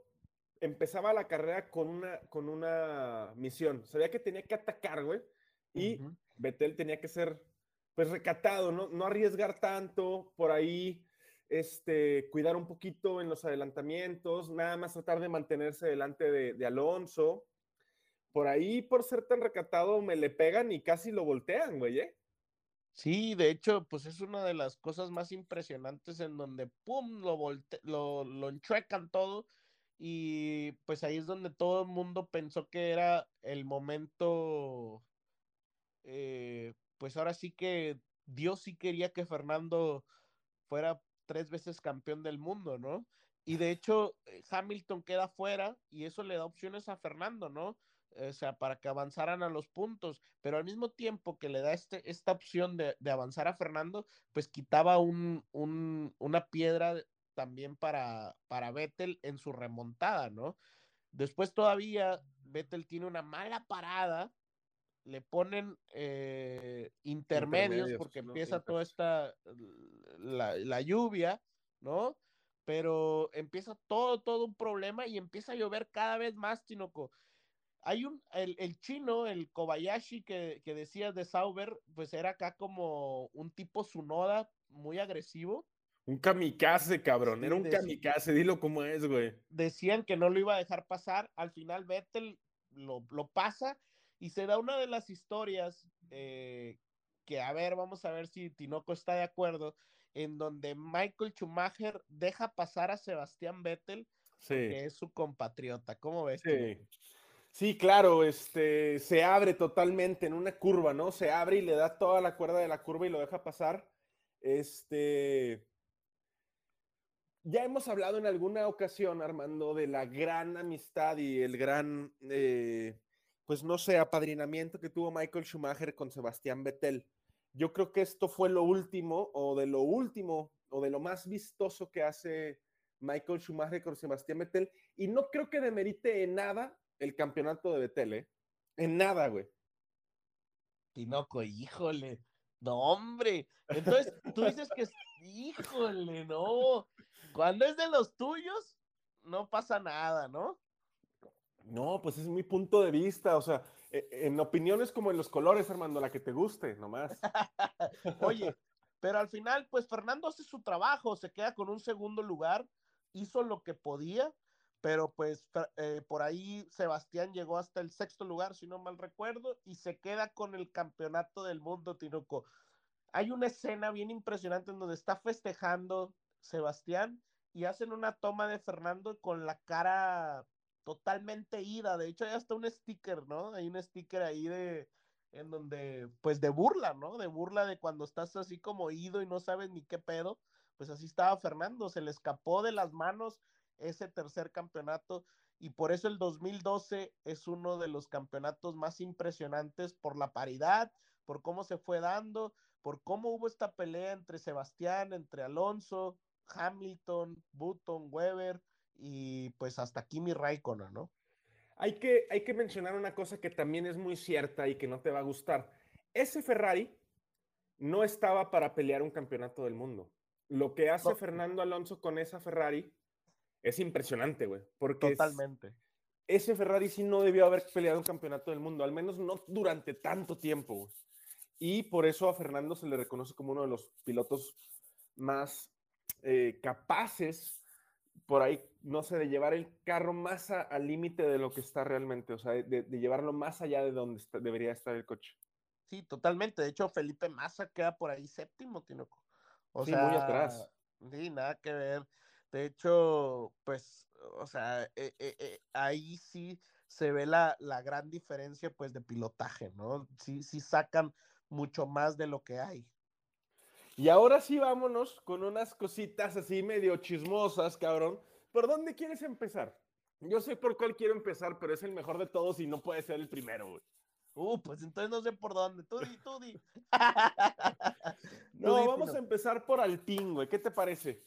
empezaba la carrera con una, con una misión, sabía que tenía que atacar, güey, y uh -huh. Vettel tenía que ser, pues, recatado, ¿no? No arriesgar tanto por ahí, este, cuidar un poquito en los adelantamientos, nada más tratar de mantenerse delante de, Alonso, por ahí, por ser tan recatado, me le pegan y casi lo voltean, güey, ¿eh? Sí, de hecho, pues es una de las cosas más impresionantes en donde, ¡pum!, lo, volte lo, lo enchuecan todo y pues ahí es donde todo el mundo pensó que era el momento, eh, pues ahora sí que Dios sí quería que Fernando fuera tres veces campeón del mundo, ¿no? Y de hecho, eh, Hamilton queda fuera y eso le da opciones a Fernando, ¿no? o sea, para que avanzaran a los puntos, pero al mismo tiempo que le da este, esta opción de, de avanzar a Fernando, pues quitaba un, un, una piedra también para, para Vettel en su remontada, ¿no? Después todavía Vettel tiene una mala parada, le ponen eh, intermedios, intermedios, porque ¿no? empieza toda esta, la, la lluvia, ¿no? Pero empieza todo, todo un problema y empieza a llover cada vez más, Tinoco hay un, el, el, chino, el Kobayashi que, que decías de Sauber, pues era acá como un tipo Sunoda muy agresivo. Un kamikaze, cabrón, sí, era un decía, kamikaze, dilo como es, güey. Decían que no lo iba a dejar pasar, al final Vettel lo, lo pasa y se da una de las historias eh, que, a ver, vamos a ver si Tinoco está de acuerdo, en donde Michael Schumacher deja pasar a Sebastián Vettel, sí. que es su compatriota. ¿Cómo ves? Sí. Sí, claro, este, se abre totalmente en una curva, ¿no? Se abre y le da toda la cuerda de la curva y lo deja pasar. Este, ya hemos hablado en alguna ocasión, Armando, de la gran amistad y el gran, eh, pues no sé, apadrinamiento que tuvo Michael Schumacher con Sebastián Vettel. Yo creo que esto fue lo último, o de lo último, o de lo más vistoso que hace Michael Schumacher con Sebastián Vettel, y no creo que demerite en nada el campeonato de Betel, ¿eh? En nada, güey. Tinoco, híjole. No, hombre. Entonces, tú dices que, híjole, no. Cuando es de los tuyos, no pasa nada, ¿no? No, pues es mi punto de vista. O sea, e, en opiniones como en los colores, Armando, la que te guste, nomás. Oye, pero al final, pues Fernando hace su trabajo, se queda con un segundo lugar, hizo lo que podía pero pues eh, por ahí Sebastián llegó hasta el sexto lugar, si no mal recuerdo, y se queda con el campeonato del mundo, Tinoco. Hay una escena bien impresionante en donde está festejando Sebastián y hacen una toma de Fernando con la cara totalmente ida. De hecho, hay hasta un sticker, ¿no? Hay un sticker ahí de, en donde, pues de burla, ¿no? De burla de cuando estás así como ido y no sabes ni qué pedo. Pues así estaba Fernando, se le escapó de las manos ese tercer campeonato y por eso el 2012 es uno de los campeonatos más impresionantes por la paridad, por cómo se fue dando, por cómo hubo esta pelea entre Sebastián, entre Alonso, Hamilton, Button, Weber y pues hasta Kimi Raikkonen, ¿no? Hay que, hay que mencionar una cosa que también es muy cierta y que no te va a gustar. Ese Ferrari no estaba para pelear un campeonato del mundo. Lo que hace no. Fernando Alonso con esa Ferrari es impresionante, güey. Porque es- Totalmente. ese Ferrari sí no debió haber peleado un campeonato del mundo, al menos no durante tanto tiempo. güey. Y por eso a Fernando se le reconoce como uno de los pilotos más eh, capaces, por ahí, no sé, de llevar el carro más a- al límite de lo que está realmente, o sea, de, de llevarlo más allá de donde está- debería estar el coche. Sí, totalmente. De hecho, Felipe Massa queda por ahí séptimo, Tinoco. O Sí, sea, muy atrás. Sí, nada que ver. De hecho, pues, o sea, eh, eh, eh, ahí sí se ve la, la gran diferencia, pues, de pilotaje, ¿no? Sí, sí sacan mucho más de lo que hay. Y ahora sí vámonos con unas cositas así medio chismosas, cabrón. ¿Por dónde quieres empezar? Yo sé por cuál quiero empezar, pero es el mejor de todos y no puede ser el primero, güey. Uh, pues entonces no sé por dónde. Tú di, tú di. No, di, vamos a empezar por Alpine, güey. ¿Qué te parece?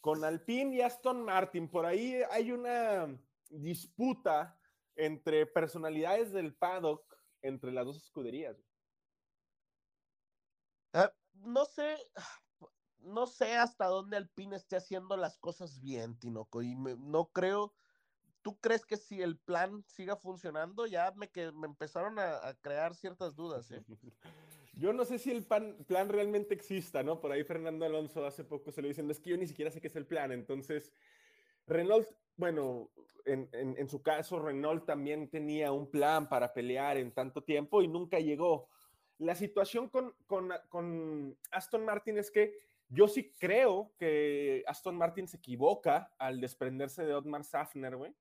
Con Alpine y Aston Martin, por ahí hay una disputa entre personalidades del paddock entre las dos escuderías. güey. Ah, no sé, no sé hasta dónde Alpine esté haciendo las cosas bien, Tinoco, y me- no creo, ¿tú crees que si el plan siga funcionando? Ya me, que, me empezaron a, crear ciertas dudas, ¿eh? Yo no sé si el plan realmente exista, ¿no? Por ahí Fernando Alonso hace poco se lo diciendo, es que yo ni siquiera sé qué es el plan. Entonces, Renault, bueno, en, en- en su caso, Renault también tenía un plan para pelear en tanto tiempo y nunca llegó. La situación con, con, con Aston Martin es que yo sí creo que Aston Martin se equivoca al desprenderse de Otmar Safner, güey.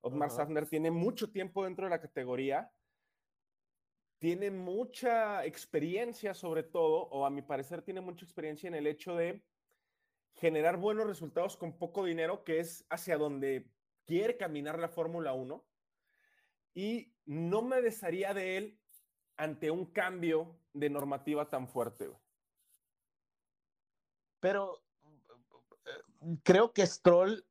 Otmar Ajá. Safner tiene mucho tiempo dentro de la categoría tiene mucha experiencia sobre todo, o a mi parecer tiene mucha experiencia en el hecho de generar buenos resultados con poco dinero, que es hacia donde quiere caminar la Fórmula 1. Y no me desharía de él ante un cambio de normativa tan fuerte. Pero eh, creo que Stroll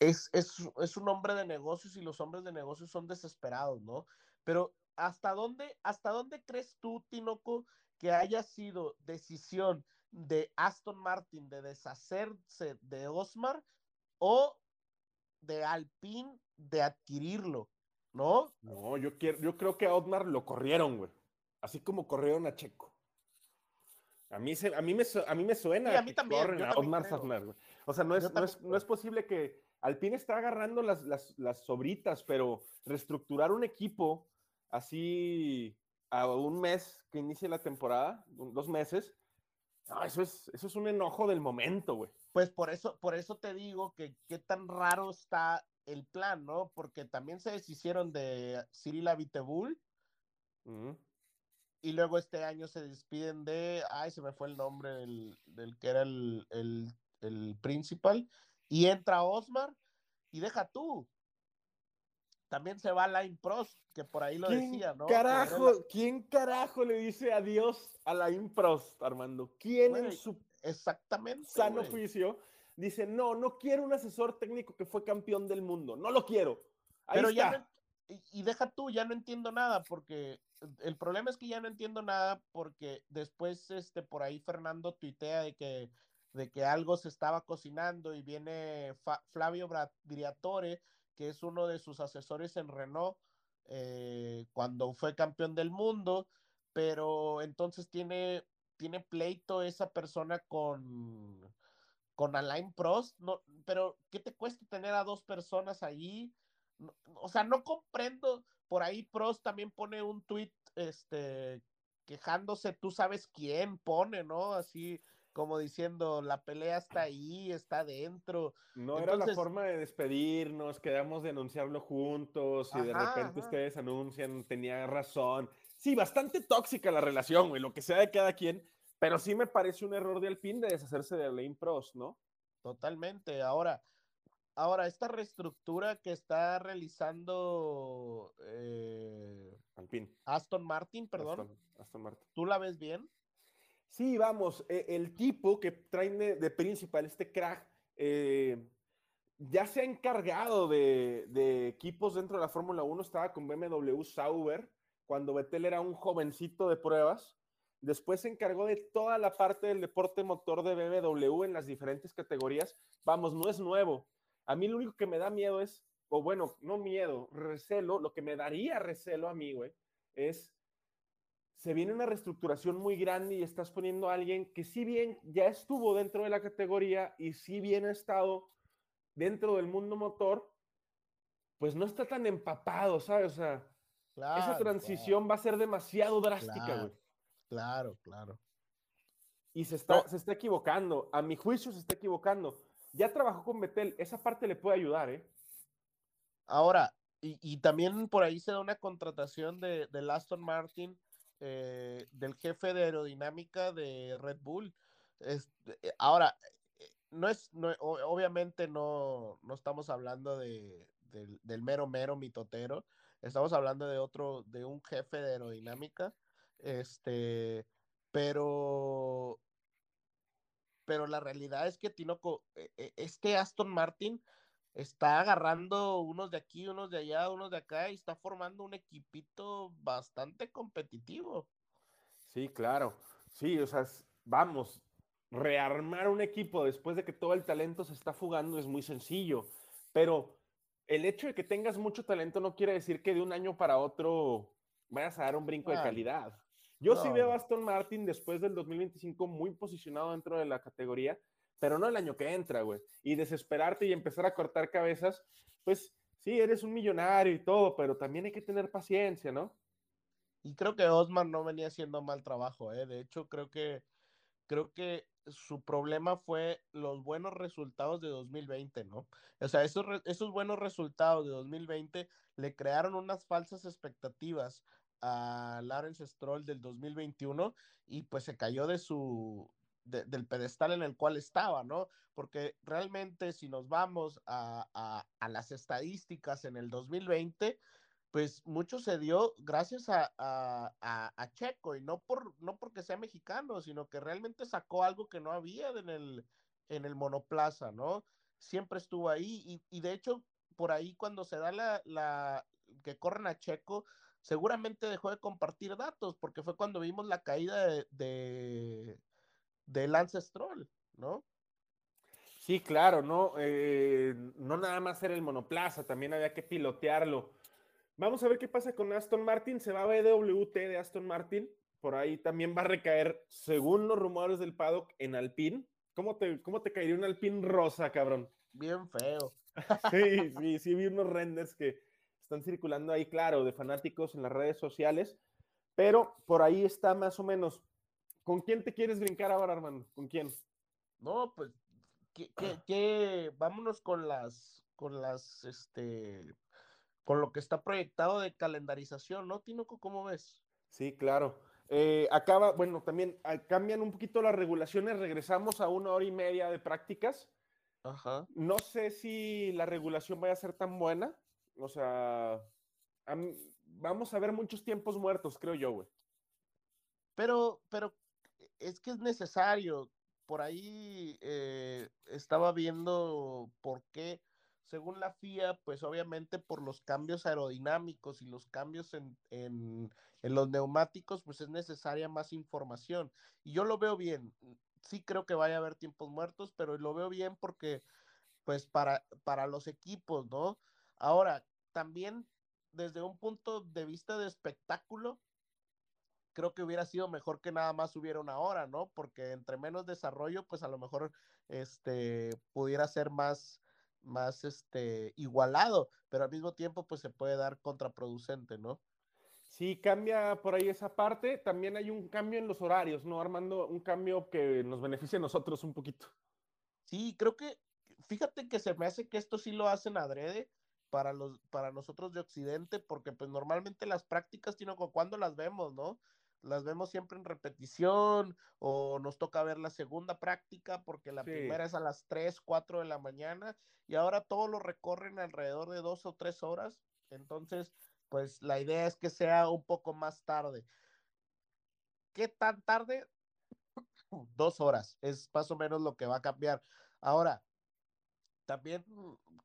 es, es, es un hombre de negocios y los hombres de negocios son desesperados, ¿no? Pero ¿hasta dónde, hasta dónde crees tú, Tinoco, que haya sido decisión de Aston Martin de deshacerse de Osmar o de Alpine de adquirirlo, ¿no? No, yo, quiero, yo creo que a Otmar lo corrieron, güey. Así como corrieron a Checo. A mí, se, a mí, me, a mí me suena Sí, a mí que también, corren a Otmar creo. Safner, güey. O sea, no es, no, es, no es posible que Alpine está agarrando las, las, las sobritas, pero reestructurar un equipo así a un mes que inicie la temporada, dos meses, no, eso, es, eso es un enojo del momento, güey. Pues por eso, por eso te digo que qué tan raro está el plan, ¿no? Porque también se deshicieron de Cyril Abiteboul Ujú. y luego este año se despiden de, ay, se me fue el nombre del, del que era el, el, el principal, y entra Osmar y deja tú. También se va Line Prost, que por ahí lo ¿Quién decía, ¿no? Carajo, la- ¿quién carajo le dice adiós a la Improst, Armando? ¿Quién en su Exactamente. sano güey. juicio dice, no, no quiero un asesor técnico que fue campeón del mundo, no lo quiero. Ahí Pero está. ya no, y, deja tú, ya no entiendo nada, porque el problema es que ya no entiendo nada, porque después, este, por ahí Fernando tuitea de que, de que algo se estaba cocinando y viene Fa- Flavio Briatore, que es uno de sus asesores en Renault, eh, cuando fue campeón del mundo, pero entonces tiene, tiene pleito esa persona con, con Alain Prost, no, pero ¿qué te cuesta tener a dos personas allí? No- o sea, no comprendo. Por ahí Prost también pone un tweet, este, quejándose, tú sabes quién pone, ¿no? Así como diciendo, la pelea está ahí, está dentro. No era la Entonces- forma de despedirnos, quedamos de anunciarlo juntos y de Ajá, repente ajá. ustedes anuncian, tenía razón. Sí, bastante tóxica la relación, güey, lo que sea de cada quien, pero sí me parece un error de Alpine de deshacerse de Alain Prost, ¿no? Totalmente. Ahora, ahora esta reestructura que está realizando eh, Alpine. Aston Martin, perdón, Aston, Aston Martin. ¿tú la ves bien? Sí, vamos, eh, el tipo que traen de, de principal, este crack, eh, ya se ha encargado de, de equipos dentro de la Fórmula 1, estaba con BMW Sauber, cuando Vettel era un jovencito de pruebas, después se encargó de toda la parte del deporte motor de BMW en las diferentes categorías, vamos, no es nuevo, A mí lo único que me da miedo es, o bueno, no miedo, recelo, lo que me daría recelo a mí, güey, es, se viene una reestructuración muy grande y estás poniendo a alguien que si bien ya estuvo dentro de la categoría y si bien ha estado dentro del mundo motor, pues no está tan empapado, ¿sabes? O sea, esa transición va a ser demasiado drástica, güey. Claro, claro. Y se está, se está equivocando. A mi juicio se está equivocando. Ya trabajó con Betel, esa parte le puede ayudar, ¿eh? Ahora, y, también por ahí se da una contratación de, de Aston Martin, eh, del jefe de aerodinámica de Red Bull. Eh, ahora, eh, no es, no, obviamente no, no estamos hablando de, del, mero mero mitotero, estamos hablando de otro, de un jefe de aerodinámica, este, pero, pero la realidad es que Tinoco, e, e, este Aston Martin está agarrando unos de aquí, unos de allá, unos de acá y está formando un equipito bastante competitivo. Sí, claro. Sí, o sea, vamos, rearmar un equipo después de que todo el talento se está fugando es muy sencillo, pero el hecho de que tengas mucho talento no quiere decir que de un año para otro vayas a dar un brinco de calidad. Yo sí veo a Aston Martin después del 2025 muy posicionado dentro de la categoría, pero no el año que entra, güey. Y desesperarte y empezar a cortar cabezas, pues sí, eres un millonario y todo, pero también hay que tener paciencia, ¿no? Y creo que Osman no venía haciendo mal trabajo, ¿eh? De hecho, creo que, creo que su problema fue los buenos resultados de 2020, ¿no? O sea, esos, esos buenos resultados de 2020 le crearon unas falsas expectativas a Lawrence Stroll del 2021 y pues se cayó de su del pedestal en el cual estaba, ¿no? Porque realmente si nos vamos a, a, a las estadísticas en el 2020, pues mucho se dio gracias a, a, Checo y no, por, no porque sea mexicano, sino que realmente sacó algo que no había en el, en el monoplaza, ¿no? Siempre estuvo ahí y, y de hecho por ahí cuando se da la, la, que corren a Checo, seguramente dejó de compartir datos porque fue cuando vimos la caída de, de, de Lance Stroll, ¿no? Sí, claro, no, eh, no nada más era el monoplaza, también había que pilotearlo. Vamos a ver qué pasa con Aston Martin. Se va a BWT de Aston Martin. Por ahí también va a recaer, según los rumores del paddock, en Alpine. ¿Cómo te, cómo te caería un Alpine rosa, cabrón? Bien feo. Sí, sí, sí, vi unos renders que están circulando ahí, claro, de fanáticos en las redes sociales. Pero por ahí está más o menos. ¿Con quién te quieres brincar ahora, Armando? ¿Con quién? No, pues, ¿qué, vámonos con las, con las, este, con lo que está proyectado de calendarización, ¿no, Tinoco? ¿Cómo ves? Sí, claro. Eh, acaba, bueno, también ah, cambian un poquito las regulaciones, regresamos a una hora y media de prácticas. Ajá. No sé si la regulación vaya a ser tan buena, o sea, vamos a ver muchos tiempos muertos, creo yo, güey. Pero, pero es que es necesario. Por ahí eh, estaba viendo por qué según la FIA, pues obviamente por los cambios aerodinámicos y los cambios en, en, los neumáticos, pues es necesaria más información. Y yo lo veo bien. Sí creo que vaya a haber tiempos muertos, pero lo veo bien porque, pues para, para los equipos, ¿no? Ahora, también desde un punto de vista de espectáculo, creo que hubiera sido mejor que nada más hubiera una hora, ¿no? Porque entre menos desarrollo, pues a lo mejor este pudiera ser más más este, igualado, pero al mismo tiempo pues se puede dar contraproducente, ¿no? Sí, cambia por ahí esa parte. También hay un cambio en los horarios, ¿no, Armando? Un cambio que nos beneficia a nosotros un poquito. Sí, creo que, fíjate que se me hace que esto sí lo hacen adrede para, los, para nosotros de Occidente, porque pues normalmente las prácticas, sino cuando las vemos, ¿no? las vemos siempre en repetición o nos toca ver la segunda práctica porque la primera es a las 3, 4 de la mañana y ahora todo lo recorren alrededor de dos o tres horas. Entonces, pues la idea es que sea un poco más tarde. ¿Qué tan tarde? Dos horas, es más o menos lo que va a cambiar. Ahora, también,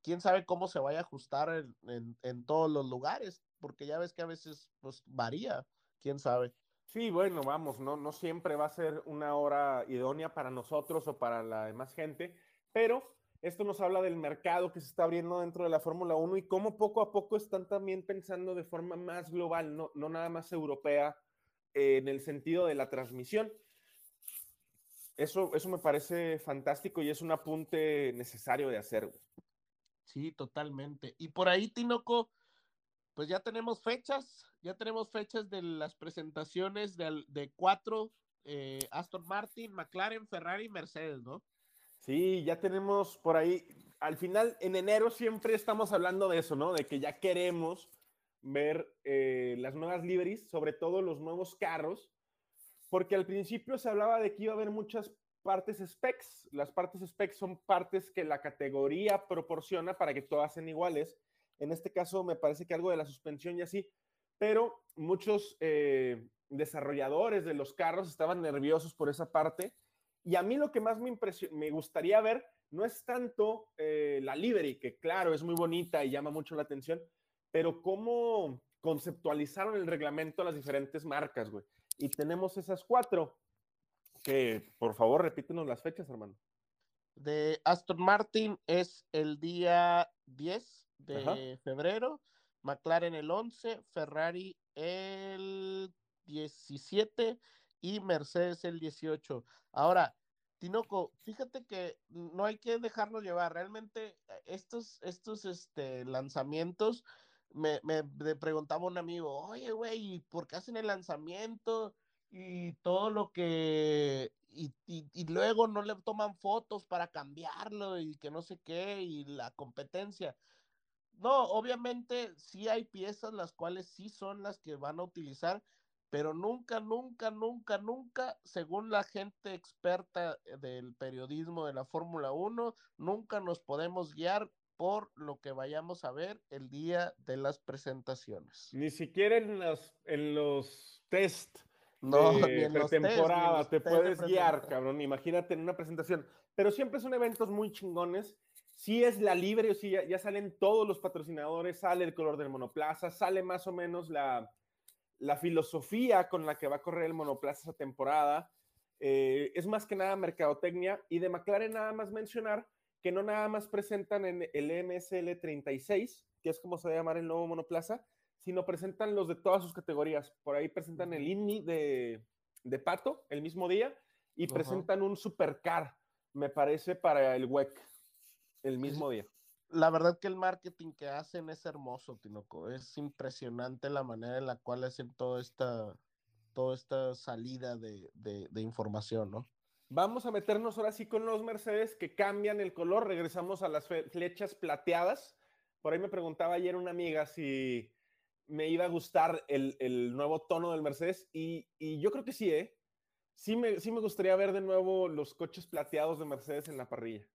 quién sabe cómo se vaya a ajustar en, en, todos los lugares, porque ya ves que a veces pues varía, quién sabe. Sí, bueno, vamos, no, no siempre va a ser una hora idónea para nosotros o para la demás gente, pero Esto nos habla del mercado que se está abriendo dentro de la Fórmula 1 y cómo poco a poco están también pensando de forma más global, no, no nada más europea, eh, en el sentido de la transmisión. Eso, eso me parece fantástico y es un apunte necesario de hacer. Sí, totalmente. Y por ahí, Tinoco, pues ya tenemos fechas, ya tenemos fechas de las presentaciones de, cuatro, eh, Aston Martin, McLaren, Ferrari, Mercedes, ¿no? Sí, ya tenemos por ahí, al final, en enero siempre estamos hablando de eso, ¿no? De que ya queremos ver eh, las nuevas liveries, sobre todo los nuevos carros, porque al principio se hablaba de que iba a haber muchas partes specs. Las partes specs son partes que la categoría proporciona para que todas sean iguales. En este caso me parece que algo de la suspensión y así, pero muchos eh, desarrolladores de los carros estaban nerviosos por esa parte y a mí lo que más me, me gustaría ver no es tanto eh, la livery, que claro, es muy bonita y llama mucho la atención, pero cómo conceptualizaron el reglamento a las diferentes marcas, güey. Y tenemos esas cuatro, que por favor repítenos las fechas, hermano. De Aston Martin es el día 10 de febrero, McLaren el 11, Ferrari el 17 y Mercedes el 18. Ahora, Tinoco, fíjate que no hay que dejarlo llevar. Realmente eh, estos, estos este, lanzamientos, me, me, preguntaba un amigo, oye, güey, ¿por qué hacen el lanzamiento? Y todo lo que, y, y, y, luego no le toman fotos para cambiarlo y que no sé qué, y la competencia. No, obviamente sí hay piezas las cuales sí son las que van a utilizar, pero nunca, nunca, nunca, nunca, según la gente experta eh, del periodismo de la Fórmula 1, nunca nos podemos guiar por lo que vayamos a ver el día de las presentaciones. Ni siquiera en los, en los test no, de pretemporada te puedes guiar, cabrón. Imagínate en una presentación. Pero siempre son eventos muy chingones. Si es la libre, o si ya, ya salen todos los patrocinadores, sale el color del monoplaza, sale más o menos la, la filosofía con la que va a correr el monoplaza esa temporada. Eh, es más que nada mercadotecnia y de McLaren nada más mencionar que no nada más presentan en el MSL 36, que es como se va a llamar el nuevo monoplaza, sino presentan los de todas sus categorías. Por ahí presentan el INNI de, de Pato el mismo día y presentan un supercar, me parece, para el WEC el mismo día la verdad que el marketing que hacen es hermoso, Tinoco. Es impresionante la manera en la cual hacen toda esta, toda esta salida de, de, información, ¿no? Vamos a meternos ahora sí con los Mercedes que cambian el color. Regresamos a las flechas plateadas. Por ahí me preguntaba ayer una amiga si me iba a gustar el, el nuevo tono del Mercedes y, y, yo creo que sí, ¿eh? Sí me, sí me gustaría ver de nuevo los coches plateados de Mercedes en la parrilla.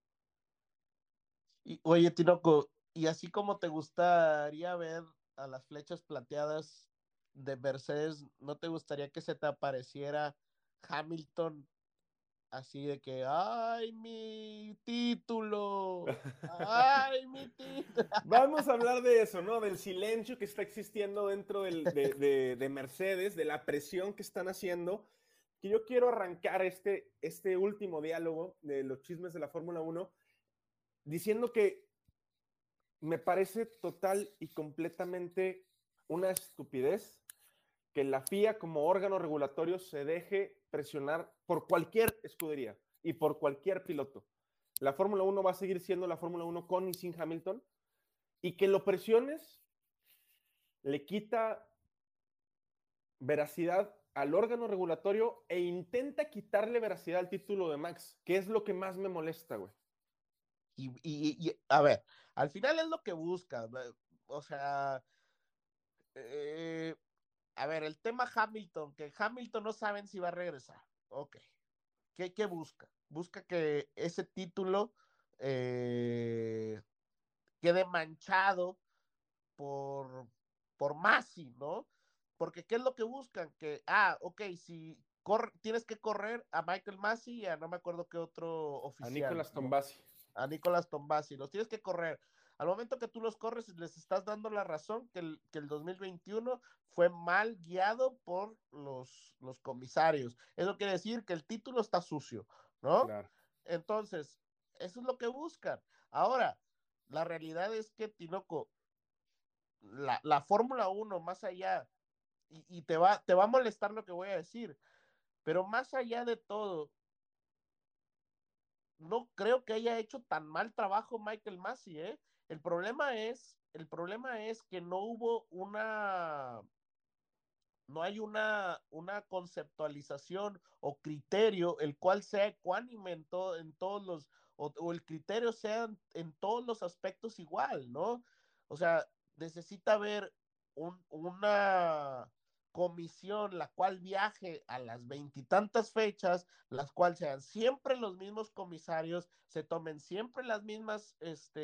Y, oye, Tinoco, y así como te gustaría ver a las flechas plateadas de Mercedes, ¿no te gustaría que se te apareciera Hamilton así de que, ay, mi título, ay, mi título. Vamos a hablar de eso, ¿no? Del silencio que está existiendo dentro del, de, de, de, Mercedes, de la presión que están haciendo, que yo quiero arrancar este, este último diálogo de los chismes de la Fórmula 1 diciendo que me parece total y completamente una estupidez que la FIA como órgano regulatorio se deje presionar por cualquier escudería y por cualquier piloto. La Fórmula 1 va a seguir siendo la Fórmula 1 con y sin Hamilton y que lo presiones le quita veracidad al órgano regulatorio e intenta quitarle veracidad al título de Max, que es lo que más me molesta, güey. Y, a ver, al final es lo que busca. O sea, eh, a ver, el tema Hamilton, que Hamilton no saben si va a regresar. Ok. ¿Qué, qué busca? Busca que ese título eh, quede manchado por, por Masi, ¿no? Porque ¿qué es lo que buscan? Que, ah, ok, si tienes que correr a Michael Masi y a no me acuerdo qué otro oficial. A Nicolas Tombasi a Nicolás Tombasi. Los tienes que correr. Al momento que tú los corres, les estás dando la razón que el, que el 2021 fue mal guiado por los, los comisarios. Eso quiere decir que el título está sucio, ¿no? Entonces, eso es lo que buscan. Ahora, la realidad es que Tinoco, la, la Fórmula 1, más allá, y, y, te, va, te va a molestar lo que voy a decir, pero más allá de todo, no creo que haya hecho tan mal trabajo Michael Massey, ¿eh? El problema es, el problema es que no hubo una, no hay una, una conceptualización o criterio el cual sea ecuánime en, todo, en todos los, o, el criterio sea en todos los aspectos igual, ¿no? O sea, necesita haber un, una, comisión la cual viaje a las veintitantas fechas, las cuales sean siempre los mismos comisarios, se tomen siempre las mismas este,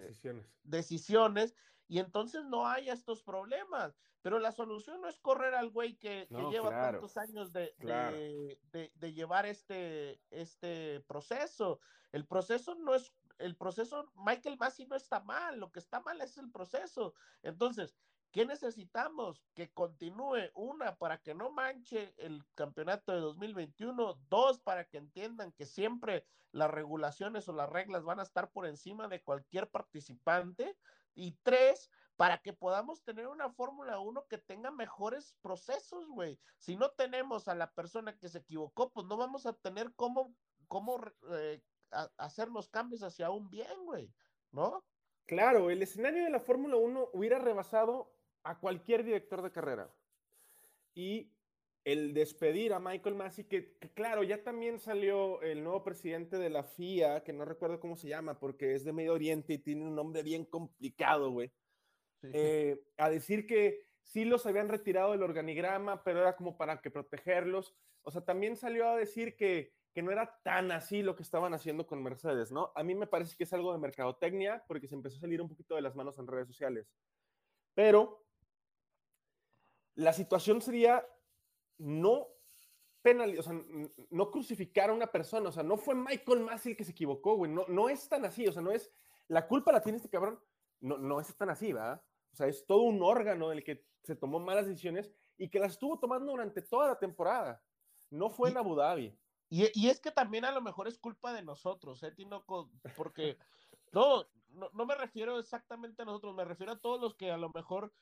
decisiones. decisiones y entonces no haya estos problemas. Pero la solución no es correr al güey que, que No, lleva claro, tantos años de, claro. de, de- de llevar este, este proceso. El proceso no es, el proceso, Michael Massey no está mal, lo que está mal es el proceso. Entonces, ¿qué necesitamos? Que continúe, una, para que no manche el campeonato de 2021, dos, para que entiendan que siempre las regulaciones o las reglas van a estar por encima de cualquier participante, y tres, para que podamos tener una Fórmula 1 que tenga mejores procesos, güey. Si no tenemos a la persona que se equivocó, pues no vamos a tener cómo, cómo eh, hacer los cambios hacia un bien, güey, ¿no? Claro, el escenario de la Fórmula 1 hubiera rebasado a cualquier director de carrera. Y el despedir a Michael Massey, que, que claro, ya también salió el nuevo presidente de la FIA, que no recuerdo cómo se llama, porque es de Medio Oriente y tiene un nombre bien complicado, güey. Sí. eh, a decir que sí los habían retirado del organigrama, pero era como para que protegerlos. O sea, también salió a decir que, que no era tan así lo que estaban haciendo con Mercedes, ¿no? A mí me parece que es algo de mercadotecnia, porque se empezó a salir un poquito de las manos en redes sociales. Pero la situación sería no penalizar, o sea, no crucificar a una persona, o sea, no fue Michael Massey el que se equivocó, güey, no, no es tan así, o sea, no es, la culpa la tiene este cabrón, no, no es tan así, ¿verdad? O sea, es todo un órgano el que se tomó malas decisiones y que las estuvo tomando durante toda la temporada. No fue Y- en Abu Dhabi. Y, y es que también a lo mejor es culpa de nosotros, ¿eh, Tinoco? Porque no, no, no me refiero exactamente a nosotros, me refiero a todos los que a lo mejor,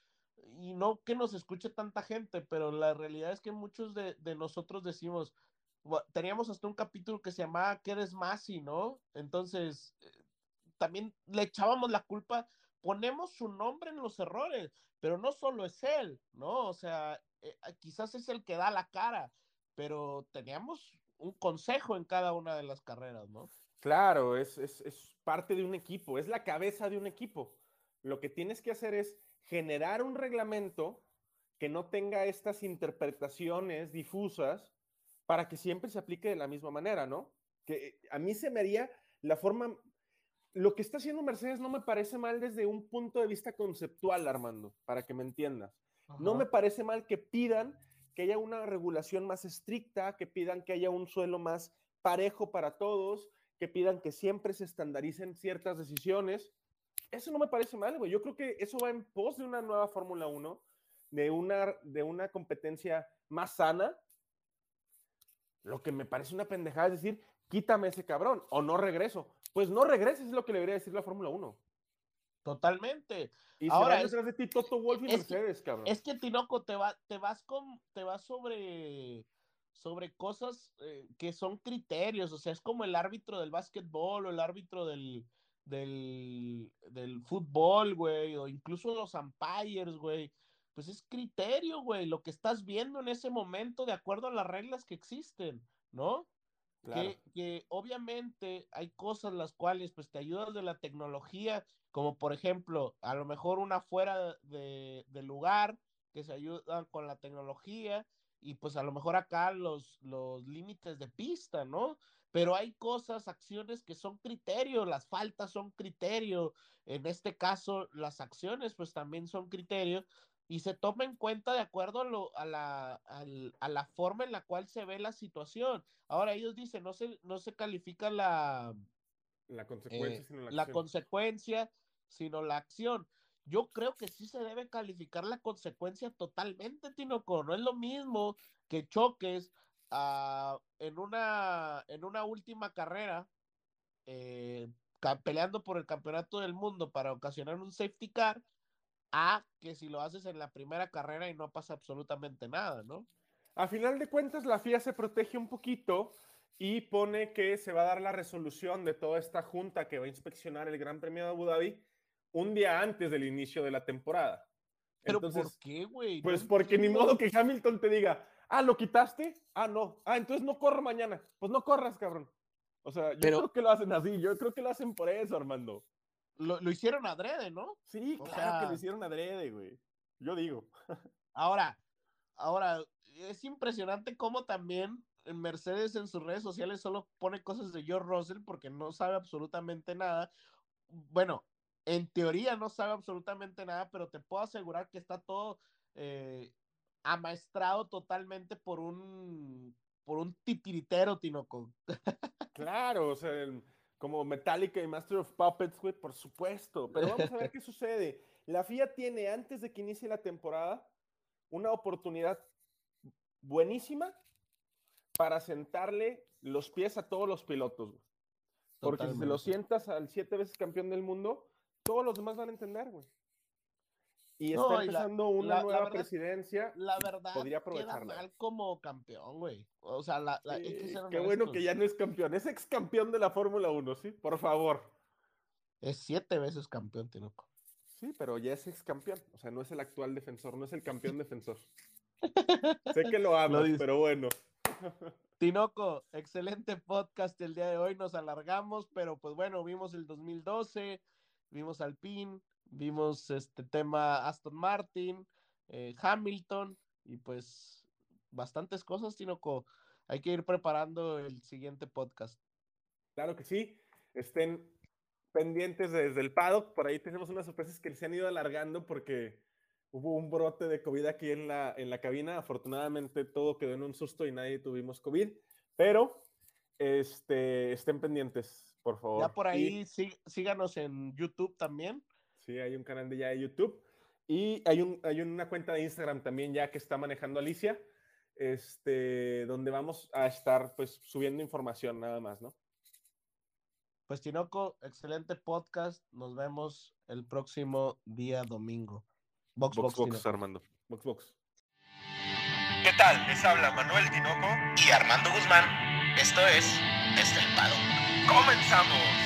y no que nos escuche tanta gente, pero la realidad es que muchos de, de nosotros decimos, "Gua- teníamos hasta un capítulo que se llamaba ¿Qué eres Masi? ¿no? Entonces, eh, también le echábamos la culpa, ponemos su nombre en los errores, pero no solo es él, ¿no? O sea, eh, quizás es el que da la cara, pero teníamos un consejo en cada una de las carreras, ¿no? Claro, es, es, es parte de un equipo, es la cabeza de un equipo. Lo que tienes que hacer es generar un reglamento que no tenga estas interpretaciones difusas para que siempre se aplique de la misma manera, ¿no? Que a mí se me haría la forma... Lo que está haciendo Mercedes no me parece mal desde un punto de vista conceptual, Armando, para que me entiendas. No me parece mal que pidan que haya una regulación más estricta, que pidan que haya un suelo más parejo para todos, que pidan que siempre se estandaricen ciertas decisiones. Eso no me parece mal, güey. Yo creo que eso va en pos de una nueva Fórmula 1, de una, de una competencia más sana. Lo que me parece una pendejada es decir, quítame ese cabrón o no regreso. Pues no regreses, es lo que le debería decir la Fórmula 1. Totalmente. Y Ahora, es- de ti Toto Wolf y es que- Mercedes, cabrón. Es que Tinoco te va, te vas con, te vas sobre, sobre cosas eh, que son criterios, o sea, es como el árbitro del básquetbol o el árbitro del, del, del fútbol, güey, o incluso los umpires, güey. Pues es criterio, güey, lo que estás viendo en ese momento de acuerdo a las reglas que existen, ¿no? Claro. que, que obviamente hay cosas las cuales pues te ayudas de la tecnología, como por ejemplo, a lo mejor una fuera de, de lugar que se ayudan con la tecnología y pues a lo mejor acá los, los límites de pista, ¿no? Pero hay cosas, acciones que son criterio, las faltas son criterio, en este caso las acciones pues también son criterio y se toma en cuenta de acuerdo a, lo, a, la, a la forma en la cual se ve la situación. Ahora ellos dicen, no se, no se califica la, La consecuencia, eh, sino la, la acción. consecuencia, sino la acción. Yo creo que sí se debe calificar la consecuencia totalmente, Tinoco. No es lo mismo que choques ah, en, una, en una última carrera eh, peleando por el campeonato del mundo para ocasionar un safety car, a que si lo haces en la primera carrera y no pasa absolutamente nada, ¿no? A final de cuentas, la FIA se protege un poquito y pone que se va a dar la resolución de toda esta junta que va a inspeccionar el Gran Premio de Abu Dhabi un día antes del inicio de la temporada. Pero Entonces, ¿por qué, güey? pues No porque ni modo que Hamilton te diga, ah, ¿lo quitaste? Ah, no. Ah, entonces no corro mañana. Pues no corras, cabrón. O sea, yo Pero- creo que lo hacen así. Yo creo que lo hacen por eso, Armando. Lo, lo hicieron adrede, ¿no? Sí, O claro que lo hicieron adrede, güey. Yo digo. Ahora, ahora, es impresionante cómo también en Mercedes en sus redes sociales solo pone cosas de George Russell porque no sabe absolutamente nada. Bueno, en teoría no sabe absolutamente nada, pero te puedo asegurar que está todo eh, amaestrado totalmente por un por un titiritero, Tinoco. Claro, o sea, como Metallica y Master of Puppets, güey, por supuesto. Pero vamos a ver qué sucede. La FIA tiene, antes de que inicie la temporada, una oportunidad buenísima para sentarle los pies a todos los pilotos, güey. Porque si se lo sientas al siete veces campeón del mundo, todos los demás van a entender, güey. Y No, está la- empezando una la- la nueva verdad- presidencia. La verdad, podría queda aprovecharla. mal como campeón, güey. O sea, la, la- hay que Sí, ser qué bueno que ya no es campeón, es ex campeón de la Fórmula 1, ¿sí? Por favor. Es siete veces campeón, Tinoco. Sí, pero ya es ex campeón. O sea, no es el actual defensor, no es el campeón defensor. sé que lo dices. pero bueno. Tinoco, excelente podcast el día de hoy. Nos alargamos, pero pues bueno, vimos el 2012, vimos Alpine, vimos este tema Aston Martin, eh, Hamilton y pues bastantes cosas, Tinoco. Hay que ir preparando el siguiente podcast. Claro que sí. Estén pendientes desde el paddock. Por ahí tenemos unas sorpresas que se han ido alargando porque hubo un brote de COVID aquí en la, en la cabina. Afortunadamente todo quedó en un susto y nadie tuvimos COVID. Pero este, estén pendientes, por favor. Ya por ahí sí- síganos en YouTube también. Sí, hay un canal de ya de YouTube. Y hay, un, hay una cuenta de Instagram también ya que está manejando Alicia, este, donde vamos a estar pues subiendo información nada más, ¿no? Pues Tinoco, excelente podcast. Nos vemos el próximo día domingo. Box, box. Armando. Box Box. ¿Qué tal? Les habla Manuel Tinoco. Y Armando Guzmán, esto es Estelpado. ¡Comenzamos!